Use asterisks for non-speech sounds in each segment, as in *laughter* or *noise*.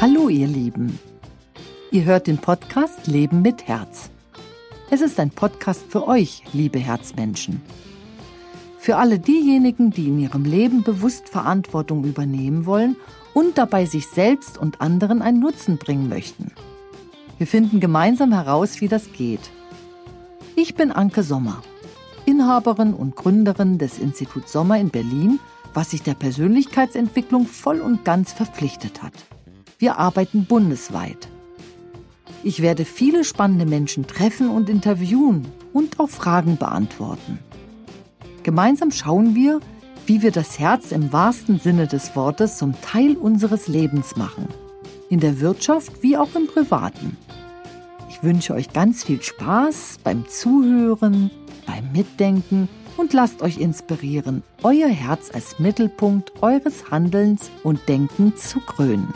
Hallo ihr Lieben. Ihr hört den Podcast Leben mit Herz. Es ist ein Podcast für euch, liebe Herzmenschen. Für alle diejenigen, die in ihrem Leben bewusst Verantwortung übernehmen wollen und dabei sich selbst und anderen einen Nutzen bringen möchten. Wir finden gemeinsam heraus, wie das geht. Ich bin Anke Sommer, Inhaberin und Gründerin des Instituts Sommer in Berlin, was sich der Persönlichkeitsentwicklung voll und ganz verpflichtet hat. Wir arbeiten bundesweit. Ich werde viele spannende Menschen treffen und interviewen und auch Fragen beantworten. Gemeinsam schauen wir, wie wir das Herz im wahrsten Sinne des Wortes zum Teil unseres Lebens machen. In der Wirtschaft wie auch im Privaten. Ich wünsche euch ganz viel Spaß beim Zuhören, beim Mitdenken und lasst euch inspirieren, euer Herz als Mittelpunkt eures Handelns und Denkens zu krönen.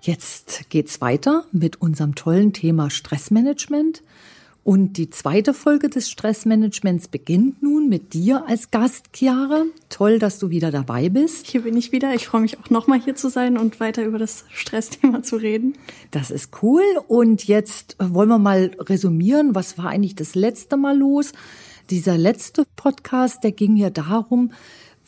Jetzt geht's weiter mit unserem tollen Thema Stressmanagement. Und die zweite Folge des Stressmanagements beginnt nun mit dir als Gast, Chiara. Toll, dass du wieder dabei bist. Hier bin ich wieder. Ich freue mich auch nochmal hier zu sein und weiter über das Stressthema zu reden. Das ist cool. Und jetzt wollen wir mal resümieren, was war eigentlich das letzte Mal los? Dieser letzte Podcast, der ging ja darum,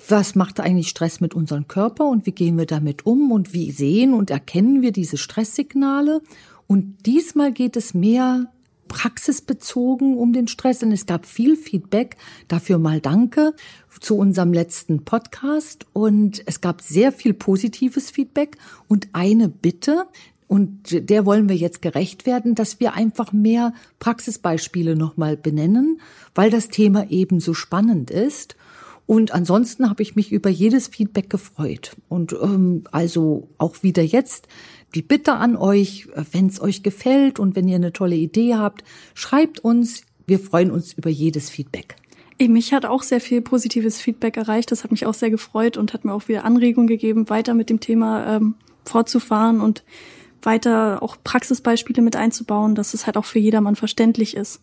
was macht eigentlich Stress mit unserem Körper und wie gehen wir damit um und wie sehen und erkennen wir diese Stresssignale. Und diesmal geht es mehr praxisbezogen um den Stress und es gab viel Feedback. Dafür mal danke zu unserem letzten Podcast und es gab sehr viel positives Feedback und eine Bitte. Und der wollen wir jetzt gerecht werden, dass wir einfach mehr Praxisbeispiele nochmal benennen, weil das Thema eben so spannend ist. Und ansonsten habe ich mich über jedes Feedback gefreut. Und ähm, also auch wieder jetzt die Bitte an euch, wenn es euch gefällt und wenn ihr eine tolle Idee habt, schreibt uns. Wir freuen uns über jedes Feedback. Mich hat auch sehr viel positives Feedback erreicht. Das hat mich auch sehr gefreut und hat mir auch wieder Anregungen gegeben, weiter mit dem Thema ähm, fortzufahren und weiter auch Praxisbeispiele mit einzubauen, dass es halt auch für jedermann verständlich ist.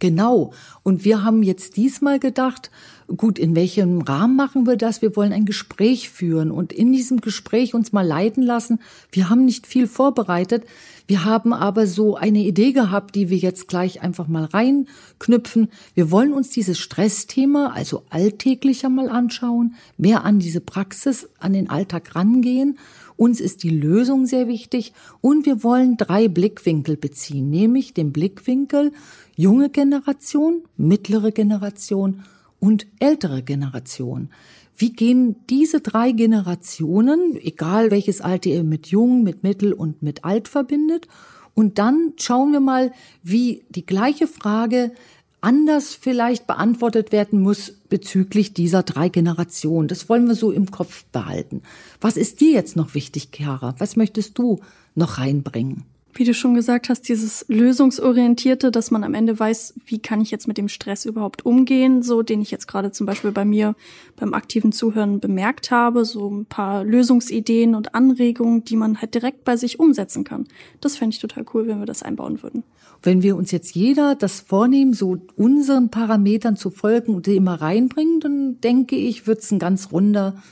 Genau. Und wir haben jetzt diesmal gedacht, gut, in welchem Rahmen machen wir das? Wir wollen ein Gespräch führen und in diesem Gespräch uns mal leiten lassen. Wir haben nicht viel vorbereitet. Wir haben aber so eine Idee gehabt, die wir jetzt gleich einfach mal reinknüpfen. Wir wollen uns dieses Stressthema, also alltäglicher mal anschauen, mehr an diese Praxis, an den Alltag rangehen. Uns ist die Lösung sehr wichtig und wir wollen drei Blickwinkel beziehen, nämlich den Blickwinkel, junge Generation, mittlere Generation und ältere Generation. Wie gehen diese drei Generationen, egal welches Alter ihr mit jung, mit mittel und mit alt verbindet, und dann schauen wir mal, wie die gleiche Frage anders vielleicht beantwortet werden muss bezüglich dieser drei Generationen. Das wollen wir so im Kopf behalten. Was ist dir jetzt noch wichtig, Chiara? Was möchtest du noch reinbringen? Wie du schon gesagt hast, dieses lösungsorientierte, dass man am Ende weiß, wie kann ich jetzt mit dem Stress überhaupt umgehen, so den ich jetzt gerade zum Beispiel bei mir beim aktiven Zuhören bemerkt habe, so ein paar Lösungsideen und Anregungen, die man halt direkt bei sich umsetzen kann. Das fände ich total cool, wenn wir das einbauen würden. Wenn wir uns jetzt jeder das vornehmen, so unseren Parametern zu folgen und die immer reinbringen, dann denke ich, wird's ein ganz runder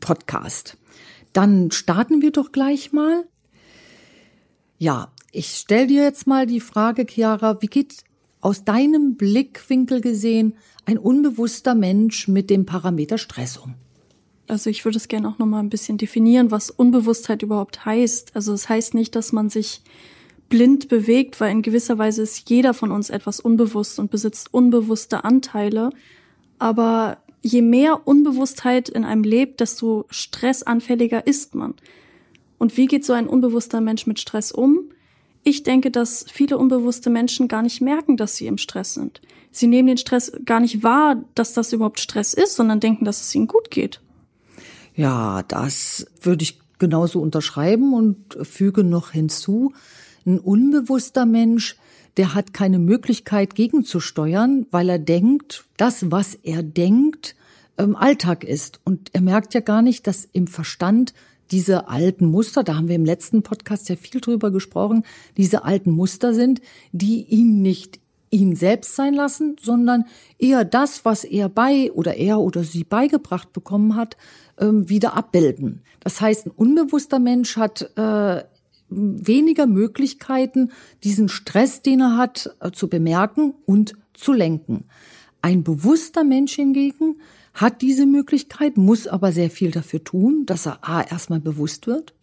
Podcast. Dann starten wir doch gleich mal. Ja, ich stell dir jetzt mal die Frage, Chiara, wie geht aus deinem Blickwinkel gesehen ein unbewusster Mensch mit dem Parameter Stress um? Also ich würde es gerne auch noch mal ein bisschen definieren, was Unbewusstheit überhaupt heißt. Also es heißt nicht, dass man sich blind bewegt, weil in gewisser Weise ist jeder von uns etwas unbewusst und besitzt unbewusste Anteile. Aber je mehr Unbewusstheit in einem lebt, desto stressanfälliger ist man. Und wie geht so ein unbewusster Mensch mit Stress um? Ich denke, dass viele unbewusste Menschen gar nicht merken, dass sie im Stress sind. Sie nehmen den Stress gar nicht wahr, dass das überhaupt Stress ist, sondern denken, dass es ihnen gut geht. Ja, das würde ich genauso unterschreiben und füge noch hinzu, ein unbewusster Mensch, der hat keine Möglichkeit gegenzusteuern, weil er denkt, das, was er denkt, ähm, Alltag ist. Und er merkt ja gar nicht, dass im Verstand diese alten Muster, da haben wir im letzten Podcast ja viel drüber gesprochen, diese alten Muster sind, die ihn nicht ihn selbst sein lassen, sondern eher das, was er bei oder er oder sie beigebracht bekommen hat, ähm, wieder abbilden. Das heißt, ein unbewusster Mensch hat äh, weniger Möglichkeiten, diesen Stress, den er hat, äh, zu bemerken und zu lenken. Ein bewusster Mensch hingegen hat diese Möglichkeit, muss aber sehr viel dafür tun, dass er A erstmal bewusst wird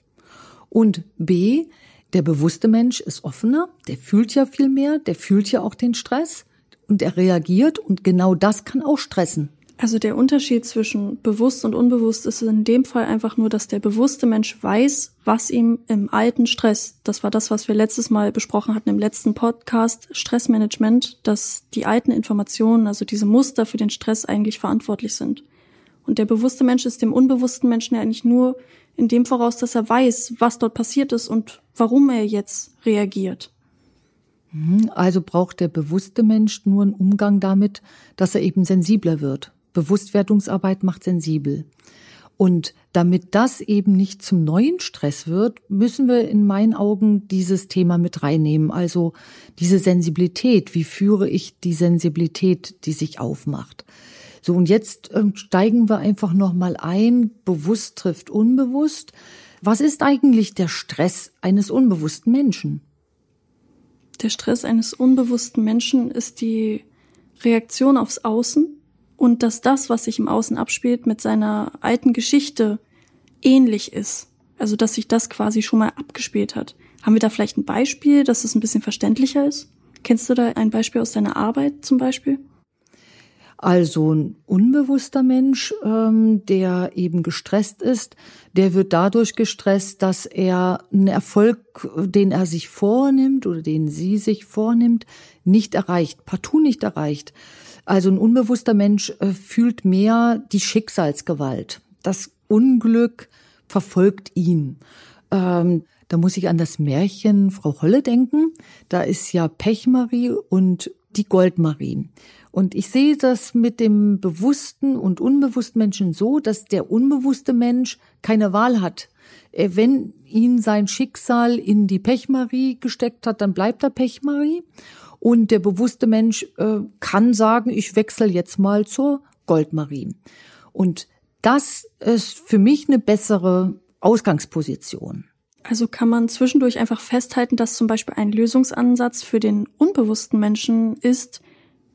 und B, der bewusste Mensch ist offener, der fühlt ja viel mehr, der fühlt ja auch den Stress und er reagiert und genau das kann auch stressen. Also der Unterschied zwischen bewusst und unbewusst ist in dem Fall einfach nur, dass der bewusste Mensch weiß, was ihm im alten Stress, das war das, was wir letztes Mal besprochen hatten im letzten Podcast, Stressmanagement, dass die alten Informationen, also diese Muster für den Stress eigentlich verantwortlich sind. Und der bewusste Mensch ist dem unbewussten Menschen ja eigentlich nur in dem voraus, dass er weiß, was dort passiert ist und warum er jetzt reagiert. Mhm, also braucht der bewusste Mensch nur einen Umgang damit, dass er eben sensibler wird. Bewusstwerdungsarbeit macht sensibel. Und damit das eben nicht zum neuen Stress wird, müssen wir in meinen Augen dieses Thema mit reinnehmen. Also diese Sensibilität. Wie führe ich die Sensibilität, die sich aufmacht? So, und jetzt ähm, steigen wir einfach nochmal ein. Bewusst trifft unbewusst. Was ist eigentlich der Stress eines unbewussten Menschen? Der Stress eines unbewussten Menschen ist die Reaktion aufs Außen und dass das, was sich im Außen abspielt, mit seiner alten Geschichte ähnlich ist. Also dass sich das quasi schon mal abgespielt hat. Haben wir da vielleicht ein Beispiel, dass es ein bisschen verständlicher ist? Kennst du da ein Beispiel aus deiner Arbeit zum Beispiel? Also ein unbewusster Mensch, ähm, der eben gestresst ist, der wird dadurch gestresst, dass er einen Erfolg, den er sich vornimmt oder den sie sich vornimmt, nicht erreicht, partout nicht erreicht. Also ein unbewusster Mensch äh, fühlt mehr die Schicksalsgewalt. Das Unglück verfolgt ihn. Ähm, da muss ich an das Märchen Frau Holle denken. Da ist ja Pechmarie und die Goldmarie. Und ich sehe das mit dem bewussten und unbewussten Menschen so, dass der unbewusste Mensch keine Wahl hat. Äh, wenn ihn sein Schicksal in die Pechmarie gesteckt hat, dann bleibt er Pechmarie. Und der bewusste Mensch äh, kann sagen, ich wechsle jetzt mal zur Goldmarie. Und das ist für mich eine bessere Ausgangsposition. Also kann man zwischendurch einfach festhalten, dass zum Beispiel ein Lösungsansatz für den unbewussten Menschen ist,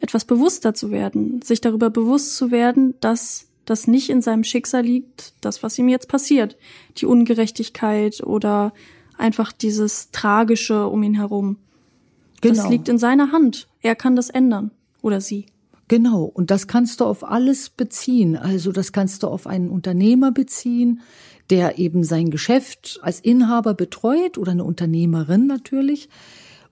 etwas bewusster zu werden, sich darüber bewusst zu werden, dass das nicht in seinem Schicksal liegt, das, was ihm jetzt passiert, die Ungerechtigkeit oder einfach dieses Tragische um ihn herum. Genau. Das liegt in seiner Hand. Er kann das ändern. Oder sie. Genau. Und das kannst du auf alles beziehen. Also das kannst du auf einen Unternehmer beziehen, der eben sein Geschäft als Inhaber betreut oder eine Unternehmerin natürlich.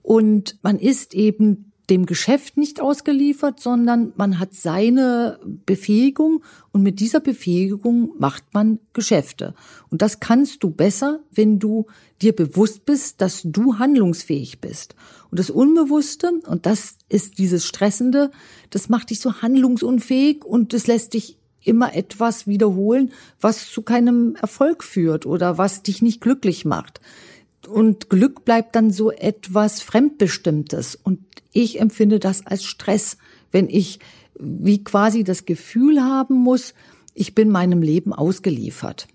Und man ist eben dem Geschäft nicht ausgeliefert, sondern man hat seine Befähigung und mit dieser Befähigung macht man Geschäfte. Und das kannst du besser, wenn du dir bewusst bist, dass du handlungsfähig bist. Und das Unbewusste, und das ist dieses Stressende, das macht dich so handlungsunfähig und das lässt dich immer etwas wiederholen, was zu keinem Erfolg führt oder was dich nicht glücklich macht. Und Glück bleibt dann so etwas Fremdbestimmtes. Und ich empfinde das als Stress, wenn ich wie quasi das Gefühl haben muss, ich bin meinem Leben ausgeliefert.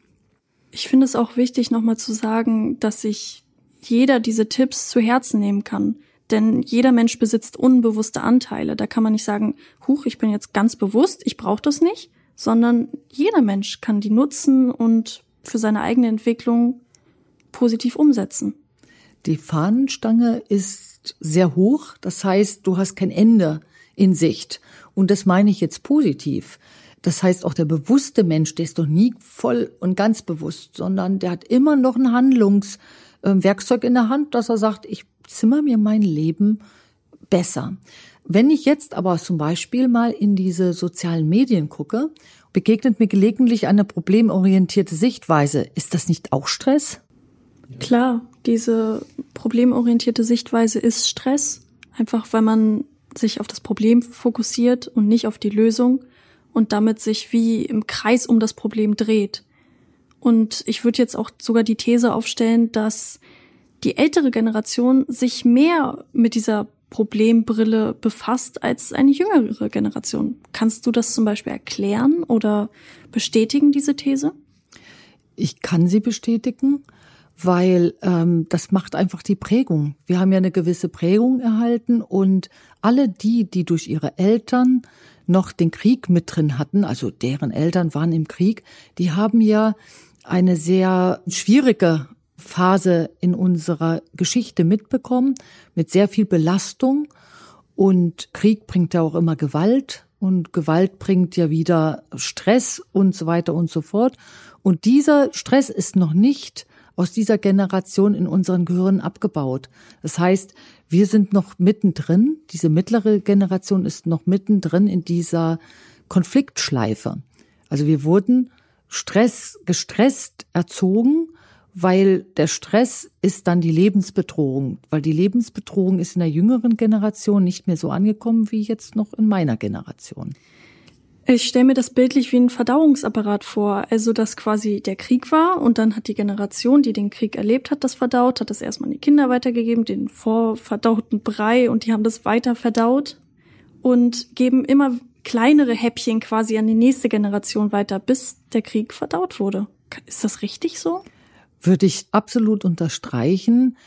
Ich finde es auch wichtig, nochmal zu sagen, dass sich jeder diese Tipps zu Herzen nehmen kann. Denn jeder Mensch besitzt unbewusste Anteile. Da kann man nicht sagen, huch, ich bin jetzt ganz bewusst, ich brauche das nicht, sondern jeder Mensch kann die nutzen und für seine eigene Entwicklung positiv umsetzen. Die Fahnenstange ist sehr hoch, das heißt, du hast kein Ende in Sicht. Und das meine ich jetzt positiv. Das heißt, auch der bewusste Mensch, der ist doch nie voll und ganz bewusst, sondern der hat immer noch ein Handlungswerkzeug in der Hand, dass er sagt, ich zimmer mir mein Leben besser. Wenn ich jetzt aber zum Beispiel mal in diese sozialen Medien gucke, begegnet mir gelegentlich eine problemorientierte Sichtweise. Ist das nicht auch Stress? Klar, diese problemorientierte Sichtweise ist Stress, einfach weil man sich auf das Problem fokussiert und nicht auf die Lösung und damit sich wie im Kreis um das Problem dreht. Und ich würde jetzt auch sogar die These aufstellen, dass die ältere Generation sich mehr mit dieser Problembrille befasst als eine jüngere Generation. Kannst du das zum Beispiel erklären oder bestätigen, diese These? Ich kann sie bestätigen, weil ähm, das macht einfach die Prägung. Wir haben ja eine gewisse Prägung erhalten und alle die, die durch ihre Eltern noch den Krieg mit drin hatten, also deren Eltern waren im Krieg, die haben ja eine sehr schwierige Phase in unserer Geschichte mitbekommen, mit sehr viel Belastung. Und Krieg bringt ja auch immer Gewalt und Gewalt bringt ja wieder Stress und so weiter und so fort. Und dieser Stress ist noch nicht aus dieser Generation in unseren Gehirnen abgebaut. Das heißt, wir sind noch mittendrin, diese mittlere Generation ist noch mittendrin in dieser Konfliktschleife. Also wir wurden Stress, gestresst erzogen, weil der Stress ist dann die Lebensbedrohung, weil die Lebensbedrohung ist in der jüngeren Generation nicht mehr so angekommen wie jetzt noch in meiner Generation. Ich stelle mir das bildlich wie ein Verdauungsapparat vor, also dass quasi der Krieg war und dann hat die Generation, die den Krieg erlebt hat, das verdaut, hat das erstmal an die Kinder weitergegeben, den vorverdauten Brei und die haben das weiter verdaut und geben immer kleinere Häppchen quasi an die nächste Generation weiter, bis der Krieg verdaut wurde. Ist das richtig so? Würde ich absolut unterstreichen.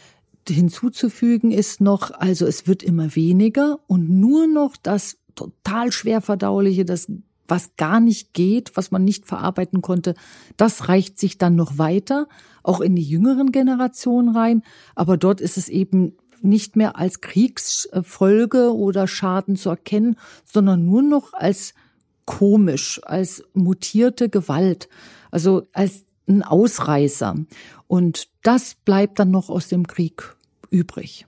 Hinzuzufügen ist noch, also es wird immer weniger und nur noch das total schwer verdauliche, das was gar nicht geht, was man nicht verarbeiten konnte, das reicht sich dann noch weiter, auch in die jüngeren Generationen rein. Aber dort ist es eben nicht mehr als Kriegsfolge oder Schaden zu erkennen, sondern nur noch als komisch, als mutierte Gewalt, also als ein Ausreißer. Und das bleibt dann noch aus dem Krieg übrig.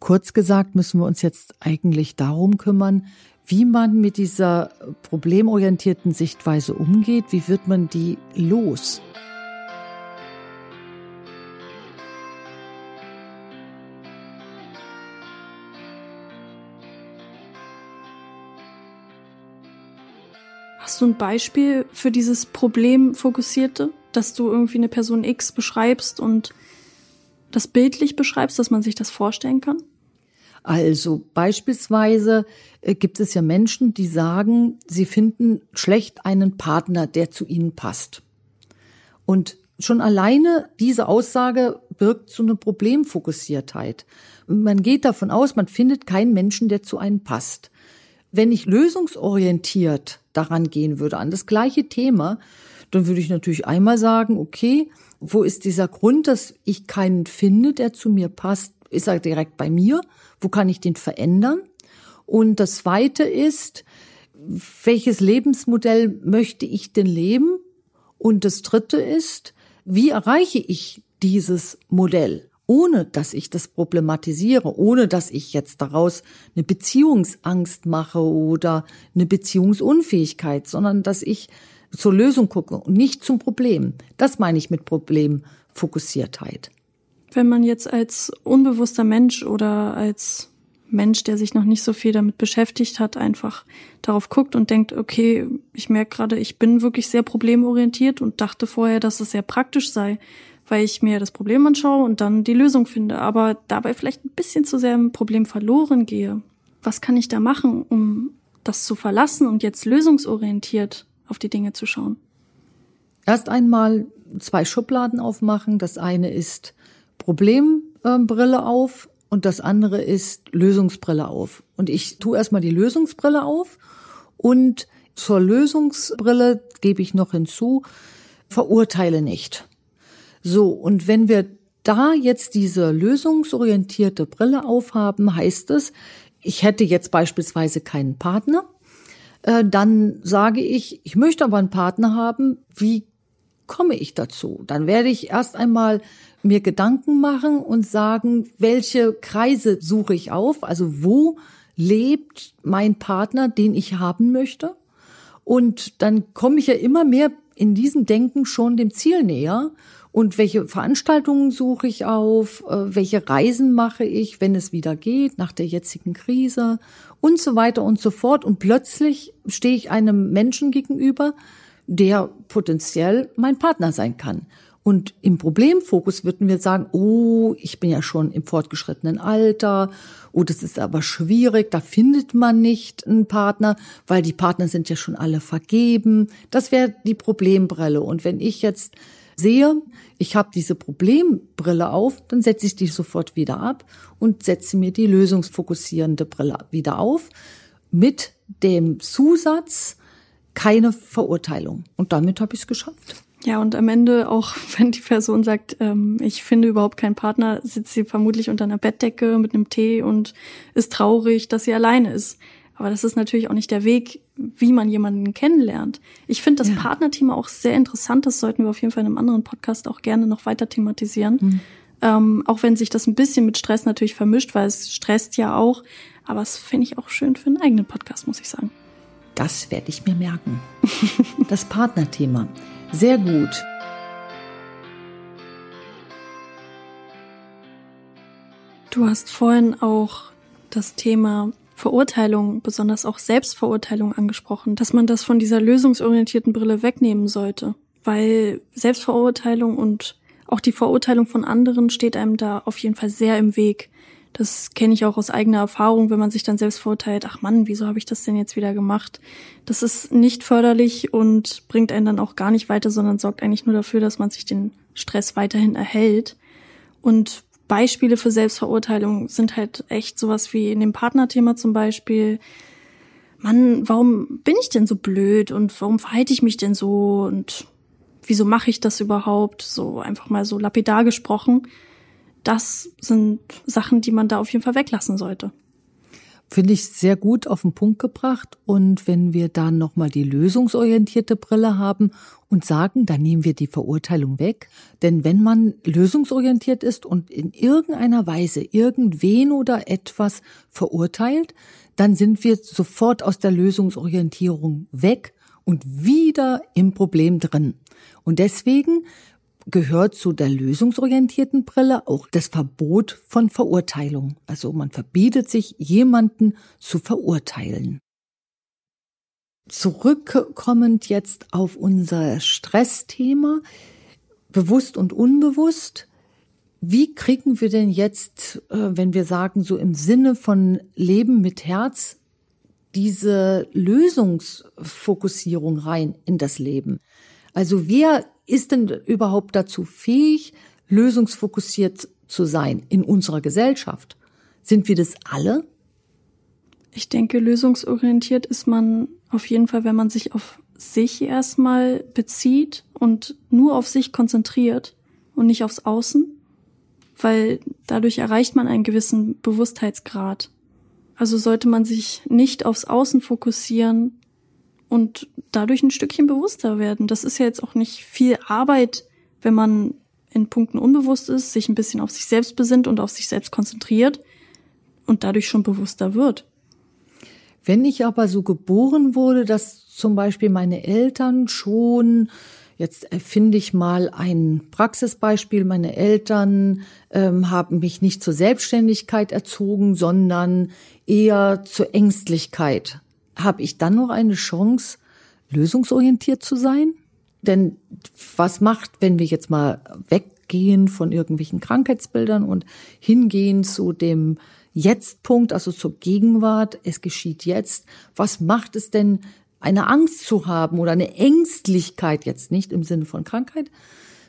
Kurz gesagt müssen wir uns jetzt eigentlich darum kümmern, wie man mit dieser problemorientierten Sichtweise umgeht, wie wird man die los? Hast du ein Beispiel für dieses Problem fokussierte, dass du irgendwie eine Person X beschreibst und das bildlich beschreibst, dass man sich das vorstellen kann? Also beispielsweise äh, gibt es ja Menschen, die sagen, sie finden schlecht einen Partner, der zu ihnen passt. Und schon alleine diese Aussage birgt so eine Problemfokussiertheit. Man geht davon aus, man findet keinen Menschen, der zu einem passt. Wenn ich lösungsorientiert daran gehen würde, an das gleiche Thema, dann würde ich natürlich einmal sagen, okay, wo ist dieser Grund, dass ich keinen finde, der zu mir passt? Ist er direkt bei mir? Wo kann ich den verändern? Und das zweite ist, welches Lebensmodell möchte ich denn leben? Und das dritte ist, wie erreiche ich dieses Modell? ohne dass ich das problematisiere, ohne dass ich jetzt daraus eine Beziehungsangst mache oder eine Beziehungsunfähigkeit, sondern dass ich zur Lösung gucke und nicht zum Problem. Das meine ich mit Problemfokussiertheit. Wenn man jetzt als unbewusster Mensch oder als Mensch, der sich noch nicht so viel damit beschäftigt hat, einfach darauf guckt und denkt, okay, ich merke gerade, ich bin wirklich sehr problemorientiert und dachte vorher, dass es sehr praktisch sei, weil ich mir das Problem anschaue und dann die Lösung finde, aber dabei vielleicht ein bisschen zu sehr im Problem verloren gehe. Was kann ich da machen, um das zu verlassen und jetzt lösungsorientiert auf die Dinge zu schauen? Erst einmal zwei Schubladen aufmachen. Das eine ist Problembrille auf und das andere ist Lösungsbrille auf. Und ich tue erstmal die Lösungsbrille auf und zur Lösungsbrille gebe ich noch hinzu, verurteile nicht. So, und wenn wir da jetzt diese lösungsorientierte Brille aufhaben, heißt es, ich hätte jetzt beispielsweise keinen Partner, äh, dann sage ich, ich möchte aber einen Partner haben, wie komme ich dazu? Dann werde ich erst einmal mir Gedanken machen und sagen, welche Kreise suche ich auf, also wo lebt mein Partner, den ich haben möchte? Und dann komme ich ja immer mehr in diesem Denken schon dem Ziel näher und welche Veranstaltungen suche ich auf, äh, welche Reisen mache ich, wenn es wieder geht, nach der jetzigen Krise und so weiter und so fort. Und plötzlich stehe ich einem Menschen gegenüber, der potenziell mein Partner sein kann. Und im Problemfokus würden wir sagen, oh, ich bin ja schon im fortgeschrittenen Alter, oh, das ist aber schwierig, da findet man nicht einen Partner, weil die Partner sind ja schon alle vergeben. Das wäre die Problembrille. Und wenn ich jetzt sehe, ich habe diese Problembrille auf, dann setze ich die sofort wieder ab und setze mir die lösungsfokussierende Brille wieder auf mit dem Zusatz keine Verurteilung. Und damit habe ich es geschafft. Ja, und am Ende, auch *laughs* wenn die Person sagt, ähm, ich finde überhaupt keinen Partner, sitzt sie vermutlich unter einer Bettdecke mit einem Tee und ist traurig, dass sie alleine ist. Aber das ist natürlich auch nicht der Weg, wie man jemanden kennenlernt. Ich finde das ja. Partnerthema auch sehr interessant. Das sollten wir auf jeden Fall in einem anderen Podcast auch gerne noch weiter thematisieren. Mhm. Ähm, auch wenn sich das ein bisschen mit Stress natürlich vermischt, weil es stresst ja auch. Aber es finde ich auch schön für einen eigenen Podcast, muss ich sagen. Das werde ich mir merken. *laughs* das Partnerthema. Sehr gut. Du hast vorhin auch das Thema Verurteilung, besonders auch Selbstverurteilung angesprochen, dass man das von dieser lösungsorientierten Brille wegnehmen sollte, weil Selbstverurteilung und auch die Verurteilung von anderen steht einem da auf jeden Fall sehr im Weg. Das kenne ich auch aus eigener Erfahrung, wenn man sich dann selbst verurteilt, ach Mann, wieso habe ich das denn jetzt wieder gemacht? Das ist nicht förderlich und bringt einen dann auch gar nicht weiter, sondern sorgt eigentlich nur dafür, dass man sich den Stress weiterhin erhält. Und Beispiele für Selbstverurteilung sind halt echt sowas wie in dem Partnerthema zum Beispiel. Mann, warum bin ich denn so blöd und warum verhalte ich mich denn so und wieso mache ich das überhaupt? So einfach mal so lapidar gesprochen das sind Sachen, die man da auf jeden Fall weglassen sollte. Finde ich sehr gut auf den Punkt gebracht. Und wenn wir dann nochmal die lösungsorientierte Brille haben und sagen, dann nehmen wir die Verurteilung weg. Denn wenn man lösungsorientiert ist und in irgendeiner Weise irgendwen oder etwas verurteilt, dann sind wir sofort aus der Lösungsorientierung weg und wieder im Problem drin. Und deswegen gehört zu der lösungsorientierten Brille auch das Verbot von Verurteilung. Also man verbietet sich, jemanden zu verurteilen. Zurückkommend jetzt auf unser Stressthema, bewusst und unbewusst. Wie kriegen wir denn jetzt, äh, wenn wir sagen, so im Sinne von Leben mit Herz, diese Lösungsfokussierung rein in das Leben? Also wer ist denn überhaupt dazu fähig, lösungsfokussiert zu sein in unserer Gesellschaft? Sind wir das alle? Ich denke, lösungsorientiert ist man auf jeden Fall, wenn man sich auf sich erstmal bezieht und nur auf sich konzentriert und nicht aufs Außen, weil dadurch erreicht man einen gewissen Bewusstheitsgrad. Also sollte man sich nicht aufs Außen fokussieren, und dadurch ein Stückchen bewusster werden. Das ist ja jetzt auch nicht viel Arbeit, wenn man in Punkten unbewusst ist, sich ein bisschen auf sich selbst besinnt und auf sich selbst konzentriert und dadurch schon bewusster wird. Wenn ich aber so geboren wurde, dass zum Beispiel meine Eltern schon, jetzt erfinde ich mal ein Praxisbeispiel, meine Eltern ähm, haben mich nicht zur Selbstständigkeit erzogen, sondern eher zur Ängstlichkeit habe ich dann noch eine Chance, lösungsorientiert zu sein? Denn was macht, wenn wir jetzt mal weggehen von irgendwelchen Krankheitsbildern und hingehen zu dem Jetztpunkt, also zur Gegenwart, es geschieht jetzt. Was macht es denn, eine Angst zu haben oder eine Ängstlichkeit, jetzt nicht im Sinne von Krankheit,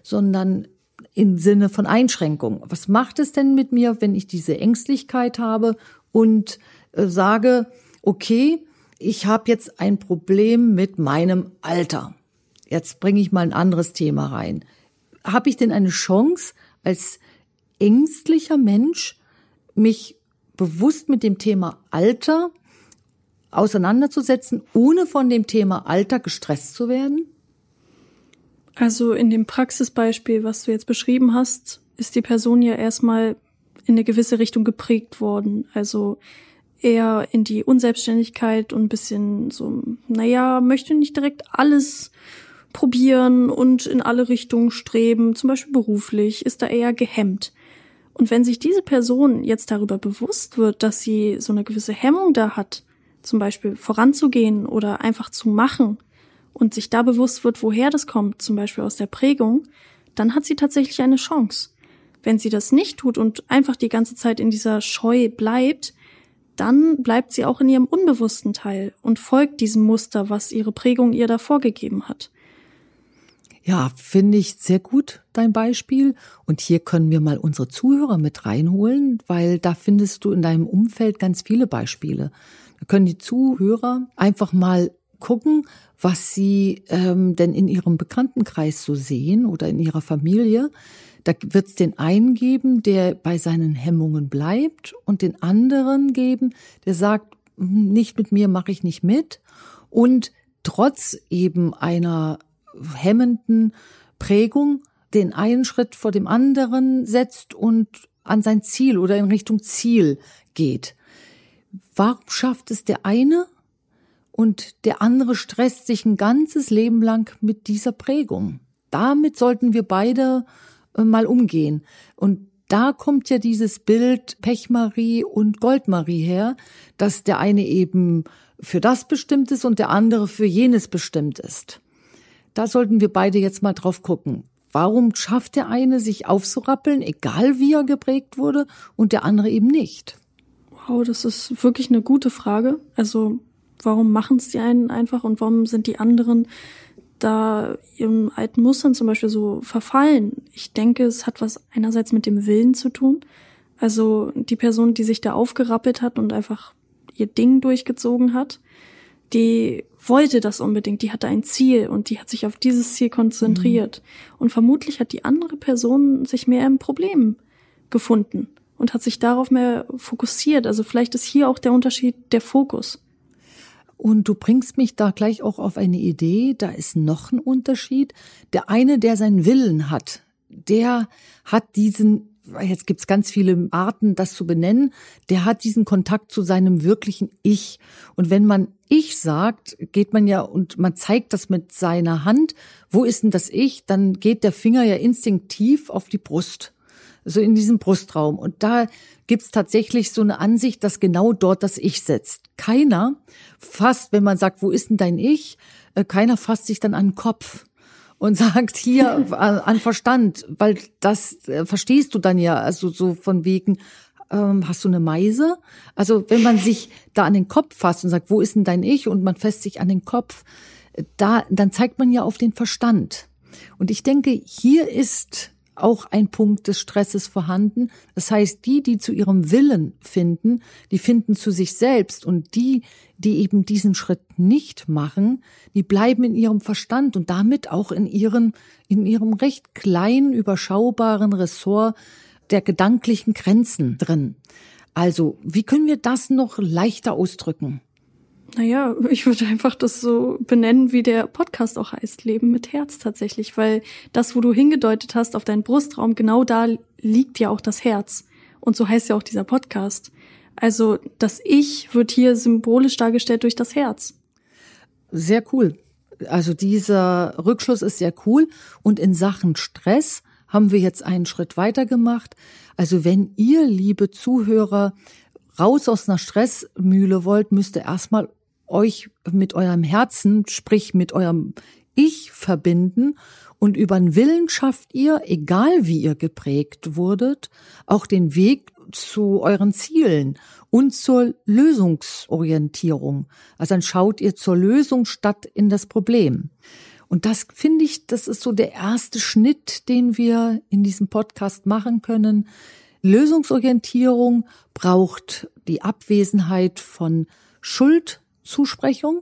sondern im Sinne von Einschränkung. Was macht es denn mit mir, wenn ich diese Ängstlichkeit habe und äh, sage, okay, ich habe jetzt ein Problem mit meinem Alter. Jetzt bringe ich mal ein anderes Thema rein. Habe ich denn eine Chance, als ängstlicher Mensch mich bewusst mit dem Thema Alter auseinanderzusetzen, ohne von dem Thema Alter gestresst zu werden? Also in dem Praxisbeispiel, was du jetzt beschrieben hast, ist die Person ja erstmal in eine gewisse Richtung geprägt worden. Also eher in die Unselbstständigkeit und bisschen so, naja, möchte nicht direkt alles probieren und in alle Richtungen streben, zum Beispiel beruflich, ist da eher gehemmt. Und wenn sich diese Person jetzt darüber bewusst wird, dass sie so eine gewisse Hemmung da hat, zum Beispiel voranzugehen oder einfach zu machen und sich da bewusst wird, woher das kommt, zum Beispiel aus der Prägung, dann hat sie tatsächlich eine Chance. Wenn sie das nicht tut und einfach die ganze Zeit in dieser Scheu bleibt, dann bleibt sie auch in ihrem unbewussten Teil und folgt diesem Muster, was ihre Prägung ihr da vorgegeben hat. Ja, finde ich sehr gut, dein Beispiel. Und hier können wir mal unsere Zuhörer mit reinholen, weil da findest du in deinem Umfeld ganz viele Beispiele. Da können die Zuhörer einfach mal gucken, was sie ähm, denn in ihrem Bekanntenkreis so sehen oder in ihrer Familie. Da wird es den einen geben, der bei seinen Hemmungen bleibt und den anderen geben, der sagt, hm, nicht mit mir mache ich nicht mit. Und trotz eben einer hemmenden Prägung den einen Schritt vor dem anderen setzt und an sein Ziel oder in Richtung Ziel geht. Warum schafft es der eine und der andere stresst sich ein ganzes Leben lang mit dieser Prägung? Damit sollten wir beide mal umgehen. Und da kommt ja dieses Bild Pechmarie und Goldmarie her, dass der eine eben für das bestimmt ist und der andere für jenes bestimmt ist. Da sollten wir beide jetzt mal drauf gucken. Warum schafft der eine, sich aufzurappeln, egal wie er geprägt wurde, und der andere eben nicht? Wow, das ist wirklich eine gute Frage. Also, warum machen es die einen einfach und warum sind die anderen da ihren alten Mustern zum Beispiel so verfallen? Ich denke, es hat was einerseits mit dem Willen zu tun. Also die Person, die sich da aufgerappelt hat und einfach ihr Ding durchgezogen hat, die wollte das unbedingt, die hatte ein Ziel und die hat sich auf dieses Ziel konzentriert. Mhm. Und vermutlich hat die andere Person sich mehr im Problem gefunden und hat sich darauf mehr fokussiert. Also vielleicht ist hier auch der Unterschied der Fokus. Und du bringst mich da gleich auch auf eine Idee, da ist noch ein Unterschied. Der eine, der seinen Willen hat, der hat diesen jetzt gibt's ganz viele Arten, das zu benennen, der hat diesen Kontakt zu seinem wirklichen Ich. Und wenn man Ich sagt, geht man ja und man zeigt das mit seiner Hand, wo ist denn das Ich, dann geht der Finger ja instinktiv auf die Brust, so in diesem Brustraum. Und da gibt's tatsächlich so eine Ansicht, dass genau dort das Ich setzt. Keiner fasst, wenn man sagt, wo ist denn dein Ich, äh, keiner fasst sich dann an den Kopf und *laughs* sagt hier an Verstand, weil das äh, verstehst du dann ja, also so von wegen, ähm, hast du eine Meise? Also wenn man sich da an den Kopf fasst und sagt, wo ist denn dein Ich? Und man fässt sich an den Kopf, da, dann zeigt man ja auf den Verstand. Und ich denke, hier ist auch ein Punkt des Stresses vorhanden. Das heißt, die, die zu ihrem Willen finden, die finden zu sich selbst und die, die eben diesen Schritt nicht machen, die bleiben in ihrem Verstand und damit auch in ihren, in ihrem recht kleinen, überschaubaren Ressort der gedanklichen Grenzen drin. Also, wie können wir das noch leichter ausdrücken? Naja, ich würde einfach das so benennen, wie der Podcast auch heißt, Leben mit Herz tatsächlich, weil das, wo du hingedeutet hast auf deinen Brustraum, genau da liegt ja auch das Herz. Und so heißt ja auch dieser Podcast. Also das Ich wird hier symbolisch dargestellt durch das Herz. Sehr cool. Also dieser Rückschluss ist sehr cool. Und in Sachen Stress haben wir jetzt einen Schritt weiter gemacht. Also wenn ihr, liebe Zuhörer, raus aus einer Stressmühle wollt, müsst ihr erstmal euch mit eurem Herzen, sprich mit eurem Ich verbinden und über den Willen schafft ihr, egal wie ihr geprägt wurdet, auch den Weg zu euren Zielen und zur Lösungsorientierung. Also dann schaut ihr zur Lösung statt in das Problem. Und das finde ich, das ist so der erste Schnitt, den wir in diesem Podcast machen können. Lösungsorientierung braucht die Abwesenheit von Schuld, Zusprechung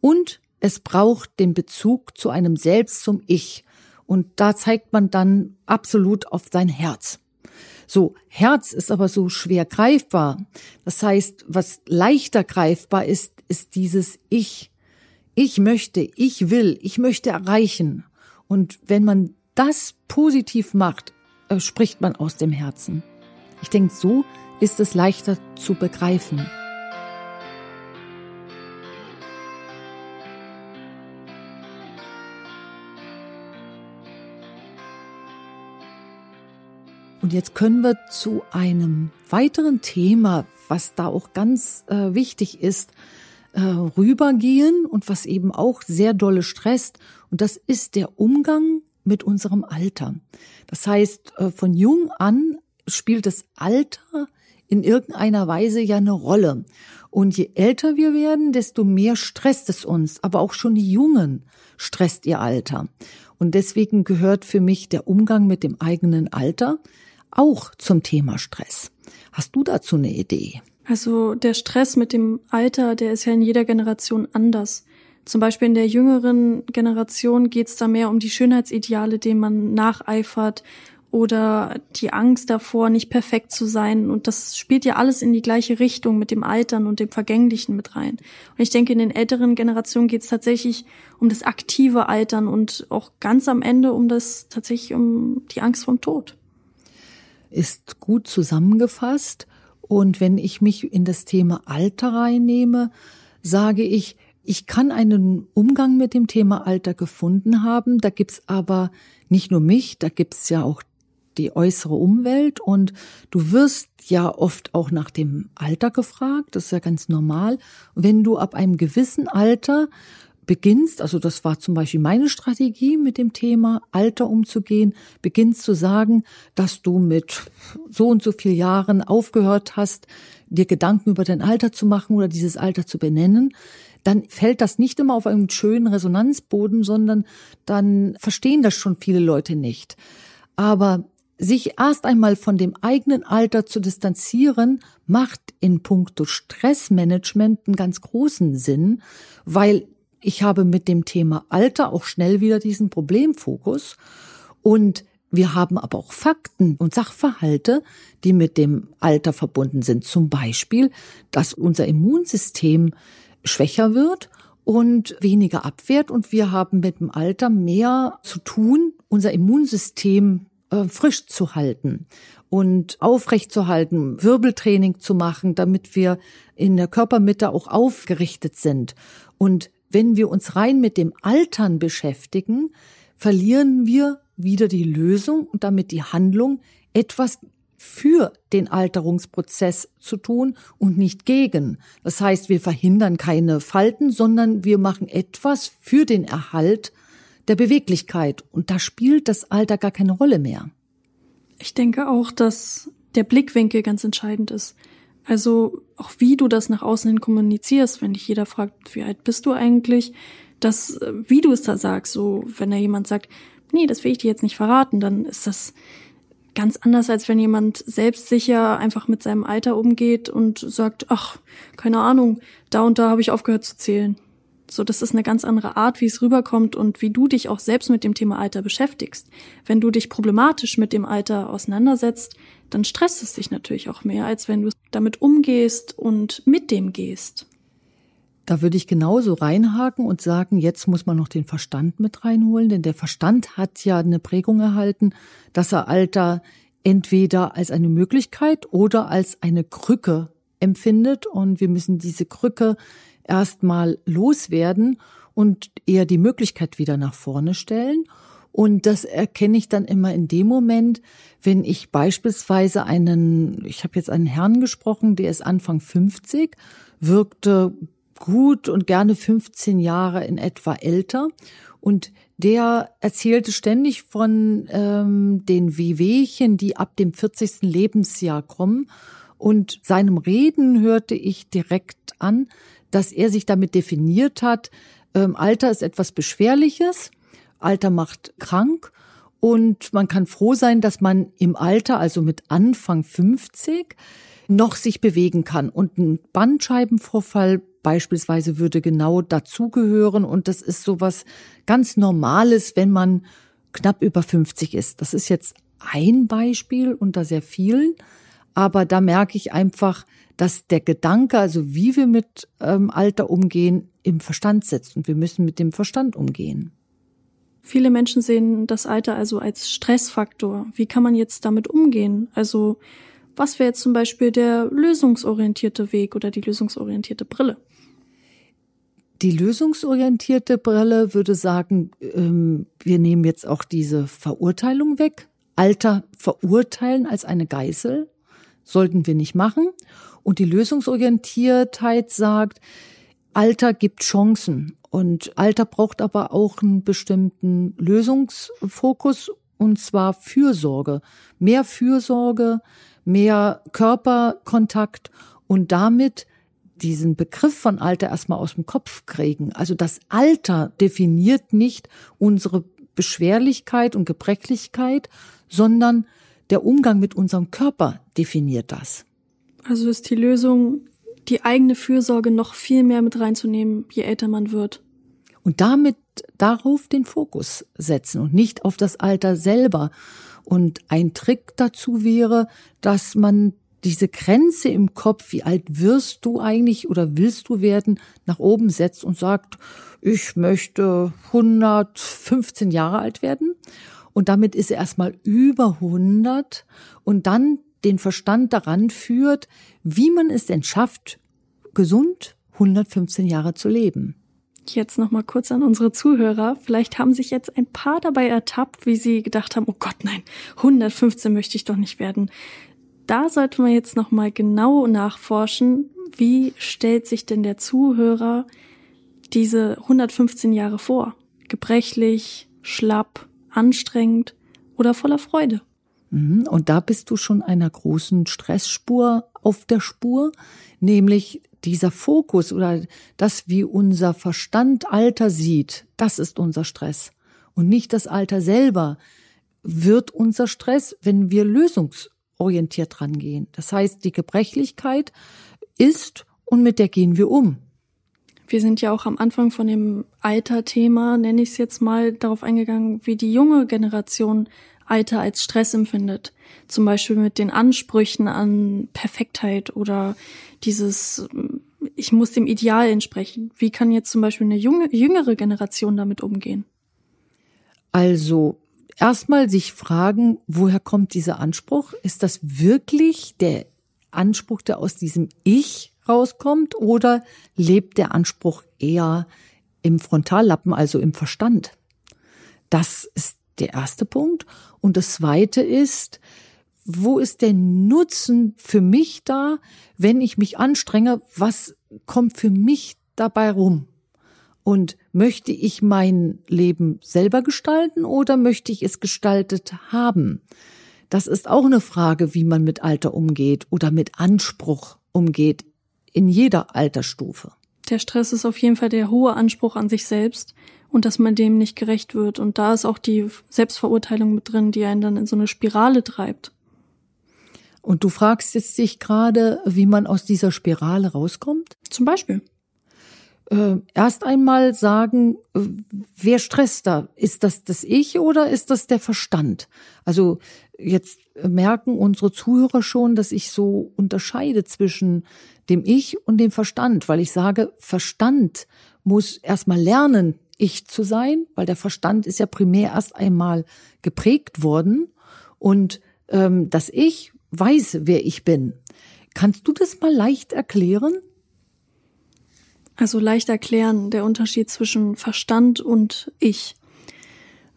und es braucht den Bezug zu einem Selbst, zum Ich. Und da zeigt man dann absolut auf sein Herz. So, Herz ist aber so schwer greifbar. Das heißt, was leichter greifbar ist, ist dieses Ich. Ich möchte, ich will, ich möchte erreichen. Und wenn man das positiv macht, spricht man aus dem Herzen. Ich denke, so ist es leichter zu begreifen. Und jetzt können wir zu einem weiteren Thema, was da auch ganz äh, wichtig ist, äh, rübergehen und was eben auch sehr dolle stresst. Und das ist der Umgang mit unserem Alter. Das heißt, äh, von jung an spielt das Alter in irgendeiner Weise ja eine Rolle. Und je älter wir werden, desto mehr stresst es uns. Aber auch schon die Jungen stresst ihr Alter. Und deswegen gehört für mich der Umgang mit dem eigenen Alter auch zum Thema Stress. Hast du dazu eine Idee? Also der Stress mit dem Alter, der ist ja in jeder Generation anders. Zum Beispiel in der jüngeren Generation geht es da mehr um die Schönheitsideale, denen man nacheifert oder die Angst davor, nicht perfekt zu sein. Und das spielt ja alles in die gleiche Richtung mit dem Altern und dem Vergänglichen mit rein. Und ich denke, in den älteren Generationen geht es tatsächlich um das aktive Altern und auch ganz am Ende um das tatsächlich um die Angst vom Tod. Ist gut zusammengefasst. Und wenn ich mich in das Thema Alter reinnehme, sage ich, ich kann einen Umgang mit dem Thema Alter gefunden haben. Da gibt's aber nicht nur mich, da gibt's ja auch die äußere Umwelt und du wirst ja oft auch nach dem Alter gefragt, das ist ja ganz normal. Wenn du ab einem gewissen Alter beginnst, also das war zum Beispiel meine Strategie mit dem Thema Alter umzugehen, beginnst zu sagen, dass du mit so und so viel Jahren aufgehört hast, dir Gedanken über dein Alter zu machen oder dieses Alter zu benennen, dann fällt das nicht immer auf einen schönen Resonanzboden, sondern dann verstehen das schon viele Leute nicht. Aber sich erst einmal von dem eigenen Alter zu distanzieren, macht in puncto Stressmanagement einen ganz großen Sinn, weil ich habe mit dem Thema Alter auch schnell wieder diesen Problemfokus und wir haben aber auch Fakten und Sachverhalte, die mit dem Alter verbunden sind. Zum Beispiel, dass unser Immunsystem schwächer wird und weniger abwehrt und wir haben mit dem Alter mehr zu tun, unser Immunsystem äh, frisch zu halten und aufrecht zu halten, Wirbeltraining zu machen, damit wir in der Körpermitte auch aufgerichtet sind. Und wenn wir uns rein mit dem Altern beschäftigen, verlieren wir wieder die Lösung und damit die Handlung, etwas für den Alterungsprozess zu tun und nicht gegen. Das heißt, wir verhindern keine Falten, sondern wir machen etwas für den Erhalt der Beweglichkeit. Und da spielt das Alter gar keine Rolle mehr. Ich denke auch, dass der Blickwinkel ganz entscheidend ist. Also auch wie du das nach außen hin kommunizierst, wenn dich jeder fragt, wie alt bist du eigentlich, dass, wie du es da sagst, so, wenn da jemand sagt, nee, das will ich dir jetzt nicht verraten, dann ist das ganz anders, als wenn jemand selbstsicher einfach mit seinem Alter umgeht und sagt, ach, keine Ahnung, da und da habe ich aufgehört zu zählen. So, das ist eine ganz andere Art, wie es rüberkommt und wie du dich auch selbst mit dem Thema Alter beschäftigst. Wenn du dich problematisch mit dem Alter auseinandersetzt, dann stresst es dich natürlich auch mehr, als wenn du damit umgehst und mit dem gehst. Da würde ich genauso reinhaken und sagen, jetzt muss man noch den Verstand mit reinholen, denn der Verstand hat ja eine Prägung erhalten, dass er Alter entweder als eine Möglichkeit oder als eine Krücke empfindet und wir müssen diese Krücke erstmal loswerden und eher die Möglichkeit wieder nach vorne stellen. Und das erkenne ich dann immer in dem Moment, wenn ich beispielsweise einen, ich habe jetzt einen Herrn gesprochen, der ist Anfang 50, wirkte gut und gerne 15 Jahre in etwa älter. Und der erzählte ständig von ähm, den Wehwehchen, die ab dem 40. Lebensjahr kommen. Und seinem Reden hörte ich direkt an, dass er sich damit definiert hat, ähm, Alter ist etwas Beschwerliches, Alter macht krank und man kann froh sein, dass man im Alter, also mit Anfang 50, noch sich bewegen kann. Und ein Bandscheibenvorfall beispielsweise würde genau dazugehören. Und das ist sowas ganz Normales, wenn man knapp über 50 ist. Das ist jetzt ein Beispiel unter sehr vielen. Aber da merke ich einfach, dass der Gedanke, also wie wir mit ähm, Alter umgehen, im Verstand sitzt. Und wir müssen mit dem Verstand umgehen. Viele Menschen sehen das Alter also als Stressfaktor. Wie kann man jetzt damit umgehen? Also was wäre jetzt zum Beispiel der lösungsorientierte Weg oder die lösungsorientierte Brille? Die lösungsorientierte Brille würde sagen, ähm, wir nehmen jetzt auch diese Verurteilung weg. Alter verurteilen als eine Geißel sollten wir nicht machen. Und die Lösungsorientiertheit sagt, Alter gibt Chancen und Alter braucht aber auch einen bestimmten Lösungsfokus und zwar Fürsorge. Mehr Fürsorge, mehr Körperkontakt und damit diesen Begriff von Alter erstmal aus dem Kopf kriegen. Also das Alter definiert nicht unsere Beschwerlichkeit und Gebrechlichkeit, sondern der Umgang mit unserem Körper definiert das. Also ist die Lösung, die eigene Fürsorge noch viel mehr mit reinzunehmen, je älter man wird. Und damit darauf den Fokus setzen und nicht auf das Alter selber. Und ein Trick dazu wäre, dass man diese Grenze im Kopf, wie alt wirst du eigentlich oder willst du werden, nach oben setzt und sagt, ich möchte 115 Jahre alt werden. Und damit ist er erstmal über 100 und dann den Verstand daran führt, wie man es denn schafft, gesund 115 Jahre zu leben. Jetzt noch mal kurz an unsere Zuhörer. Vielleicht haben sich jetzt ein paar dabei ertappt, wie sie gedacht haben, oh Gott, nein, 115 möchte ich doch nicht werden. Da sollte man jetzt noch mal genau nachforschen, wie stellt sich denn der Zuhörer diese 115 Jahre vor? Gebrechlich, schlapp, anstrengend oder voller Freude? Mhm, und da bist du schon einer großen Stressspur auf der Spur, nämlich dieser Fokus oder das, wie unser Verstand Alter sieht, das ist unser Stress. Und nicht das Alter selber wird unser Stress, wenn wir lösungsorientiert rangehen. Das heißt, die Gebrechlichkeit ist und mit der gehen wir um. Wir sind ja auch am Anfang von dem Alter-Thema, nenne ich es jetzt mal, darauf eingegangen, wie die junge Generation Alter als Stress empfindet. Zum Beispiel mit den Ansprüchen an Perfektheit oder dieses, ich muss dem Ideal entsprechen. Wie kann jetzt zum Beispiel eine junge, jüngere Generation damit umgehen? Also erstmal sich fragen, woher kommt dieser Anspruch? Ist das wirklich der Anspruch, der aus diesem Ich rauskommt oder lebt der Anspruch eher im Frontallappen, also im Verstand? Das ist der erste Punkt. Und das zweite ist, wo ist der Nutzen für mich da, wenn ich mich anstrenge? Was kommt für mich dabei rum? Und möchte ich mein Leben selber gestalten oder möchte ich es gestaltet haben? Das ist auch eine Frage, wie man mit Alter umgeht oder mit Anspruch umgeht in jeder Altersstufe. Der Stress ist auf jeden Fall der hohe Anspruch an sich selbst und dass man dem nicht gerecht wird. Und da ist auch die Selbstverurteilung mit drin, die einen dann in so eine Spirale treibt. Und du fragst jetzt dich gerade, wie man aus dieser Spirale rauskommt? Zum Beispiel. Äh, erst einmal sagen, äh, wer stresst da? Ist das das Ich oder ist das der Verstand? Also jetzt merken unsere Zuhörer schon, dass ich so unterscheide zwischen dem Ich und dem Verstand, weil ich sage, Verstand muss erstmal lernen, ich zu sein, weil der Verstand ist ja primär erst einmal geprägt worden und ähm, das Ich weiß, wer ich bin. Kannst du das mal leicht erklären? Also leicht erklären, der Unterschied zwischen Verstand und Ich.